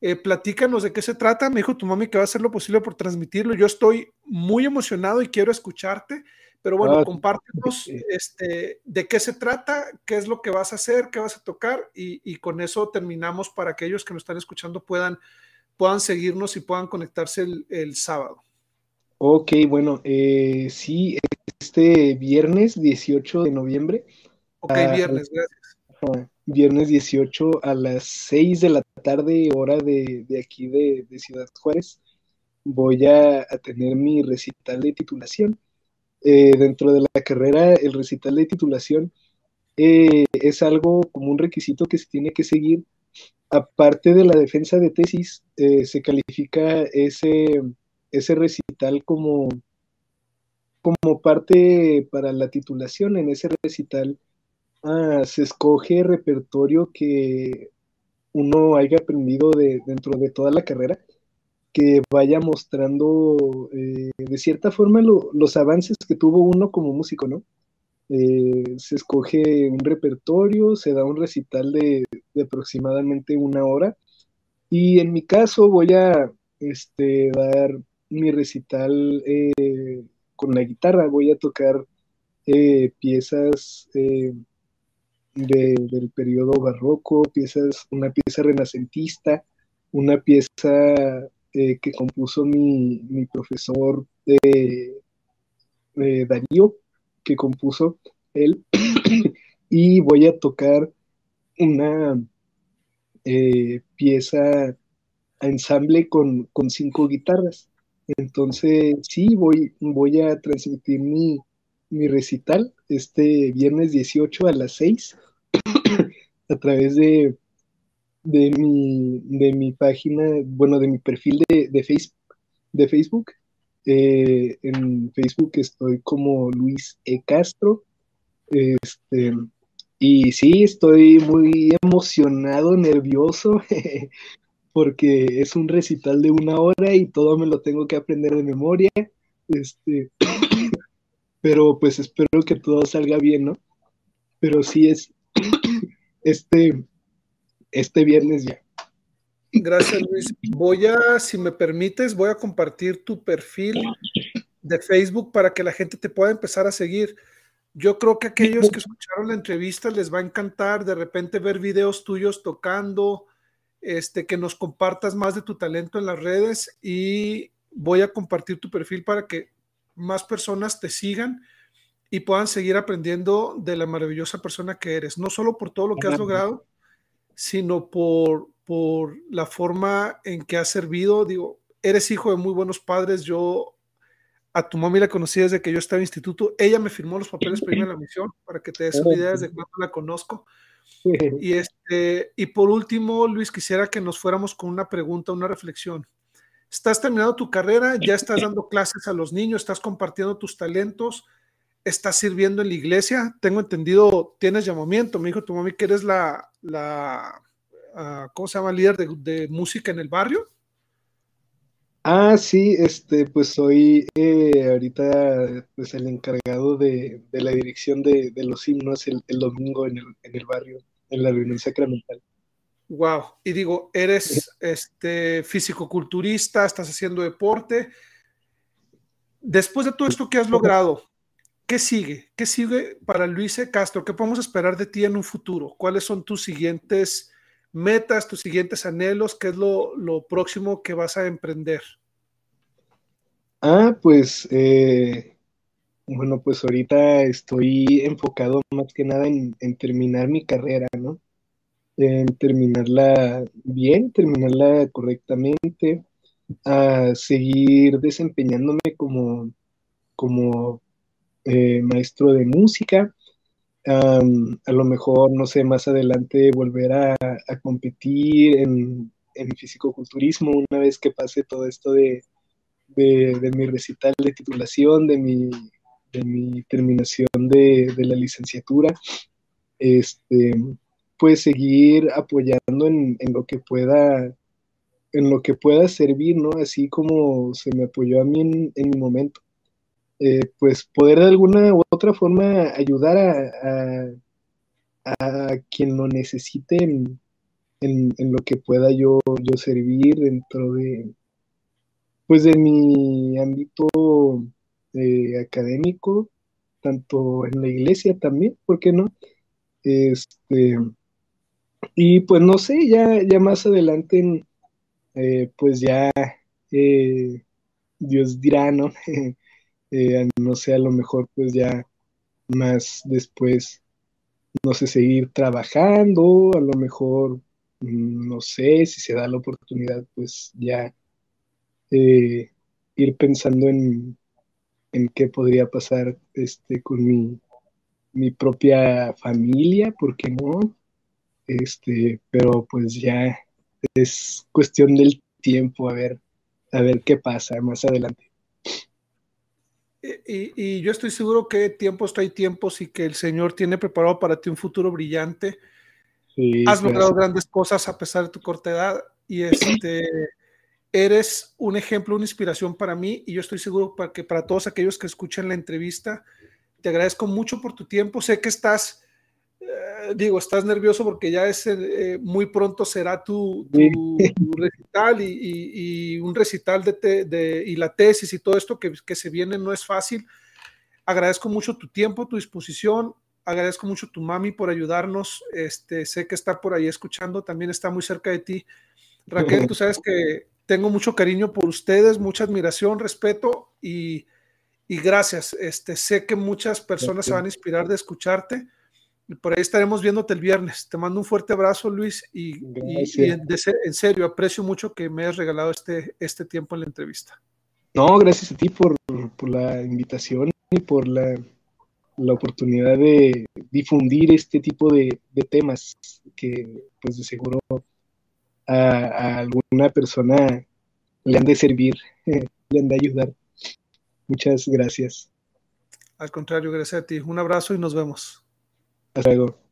Eh, platícanos de qué se trata. Me dijo tu mami que va a hacer lo posible por transmitirlo. Yo estoy muy emocionado y quiero escucharte. Pero bueno, ah, compártenos este, de qué se trata, qué es lo que vas a hacer, qué vas a tocar y, con eso terminamos para que aquellos que nos están escuchando puedan, puedan seguirnos y puedan conectarse el, el sábado. Ok, bueno, eh, sí, este viernes 18 de noviembre. Ok, viernes, gracias. viernes 18 a las 6 de la tarde, hora de, aquí de, Ciudad Juárez, voy a, tener mi recital de titulación. Eh, dentro de la carrera, el recital de titulación eh, es algo como un requisito que se tiene que seguir. Aparte de la defensa de tesis, eh, se califica ese, ese recital como, como parte para la titulación. En ese recital ah, se escoge repertorio que uno haya aprendido de, dentro de toda la carrera, que vaya mostrando eh, de cierta forma los avances que tuvo uno como músico, ¿no? Eh, se escoge un repertorio, se da un recital de, aproximadamente una hora y en mi caso voy a este, dar mi recital eh, con la guitarra, voy a tocar piezas del periodo barroco, piezas, una pieza renacentista, una pieza que compuso mi, mi profesor Darío, que compuso él y voy a tocar una eh, pieza a ensamble con, cinco guitarras. Entonces, sí, voy, voy a transmitir mi, recital este viernes 18 a las 6 a través de, de, mi, de mi página, bueno, de mi perfil de, de, Facebook, de Facebook eh, en Facebook estoy como Luis E. Castro. Este, y sí, estoy muy emocionado, nervioso, porque es un recital de una hora y todo me lo tengo que aprender de memoria. Este, pero pues espero que todo salga bien, ¿no? Pero sí es este, este viernes ya. Gracias, Luis. Voy a, si me permites, voy a compartir tu perfil de Facebook para que la gente te pueda empezar a seguir. Yo creo que aquellos que escucharon la entrevista les va a encantar de repente ver videos tuyos tocando, este, que nos compartas más de tu talento en las redes y voy a compartir tu perfil para que más personas te sigan y puedan seguir aprendiendo de la maravillosa persona que eres, no solo por todo lo que has logrado, sino por, por la forma en que has servido. Digo, eres hijo de muy buenos padres. Yo a tu mami la conocí desde que yo estaba en instituto. Ella me firmó los papeles para irme a la misión, para que te des una idea de cuánto la conozco. Y, este, y por último, Luis, quisiera que nos fuéramos con una pregunta, una reflexión. Estás terminando tu carrera, ya estás dando clases a los niños, estás compartiendo tus talentos, estás sirviendo en la iglesia. Tengo entendido, tienes llamamiento. Me dijo tu mami que eres la, la ¿cómo se llama? Líder de, música en el barrio. Ah, sí, este, pues soy eh, ahorita pues el encargado de, la dirección de, los himnos el, domingo en el, barrio, en la reunión sacramental. Wow, y digo, eres este físico-culturista, estás haciendo deporte. Después de todo esto que has logrado, ¿qué sigue? ¿Qué sigue para Luis. Castro? ¿Qué podemos esperar de ti en un futuro? ¿Cuáles son tus siguientes metas, tus siguientes anhelos, qué es lo, próximo que vas a emprender. Ah, pues, eh, bueno, pues ahorita estoy enfocado más que nada en, terminar mi carrera, ¿no? En terminarla bien, terminarla correctamente, a seguir desempeñándome como, como eh, maestro de música, a lo mejor, no sé, más adelante volver a, competir en, en fisicoculturismo una vez que pase todo esto de, mi recital de titulación, de mi, de mi terminación de, la licenciatura. Este, pues seguir apoyando en, lo que pueda en lo que pueda servir, ¿no? Así como se me apoyó a mí en mi momento. Eh, pues poder de alguna u otra forma ayudar a, a, quien lo necesite en, lo que pueda yo, yo servir dentro de pues de mi ámbito eh, académico, tanto en la iglesia también, ¿por qué no? Este, y pues no sé, ya, ya más adelante, eh, pues ya Dios dirá, ¿no? Eh, no sé, a lo mejor pues ya más después, no sé, seguir trabajando, a lo mejor, mm, no sé, si se da la oportunidad, pues ya eh, ir pensando en, en qué podría pasar este, con mi, mi propia familia, ¿por qué no? Este, pero pues ya es cuestión del tiempo, a ver, a ver qué pasa más adelante. Y, yo estoy seguro que tiempos hay tiempos y que el Señor tiene preparado para ti un futuro brillante. Has logrado grandes cosas a pesar de tu corta edad y este, eres un ejemplo, una inspiración para mí y yo estoy seguro para que para todos aquellos que escuchen la entrevista, te agradezco mucho por tu tiempo. Sé que estás eh, digo, estás nervioso porque ya es eh, muy pronto será tu, recital y, un recital de, y la tesis y todo esto que, que, se viene no es fácil. Agradezco mucho tu tiempo, tu disposición. Agradezco mucho tu mami por ayudarnos. Este, sé que está por ahí escuchando, también está muy cerca de ti. Raquel, tú sabes que tengo mucho cariño por ustedes, mucha admiración, respeto y, y gracias. Este, sé que muchas personas se van a inspirar de escucharte y por ahí estaremos viéndote el viernes. Te mando un fuerte abrazo, Luis, y, en serio, aprecio mucho que me hayas regalado este, este tiempo en la entrevista. No, gracias a ti por, la invitación y por la, oportunidad de difundir este tipo de, temas que, pues de seguro a, alguna persona le han de servir, le han de ayudar. Muchas gracias. Al contrario, gracias a ti. Un abrazo y nos vemos. Hasta luego.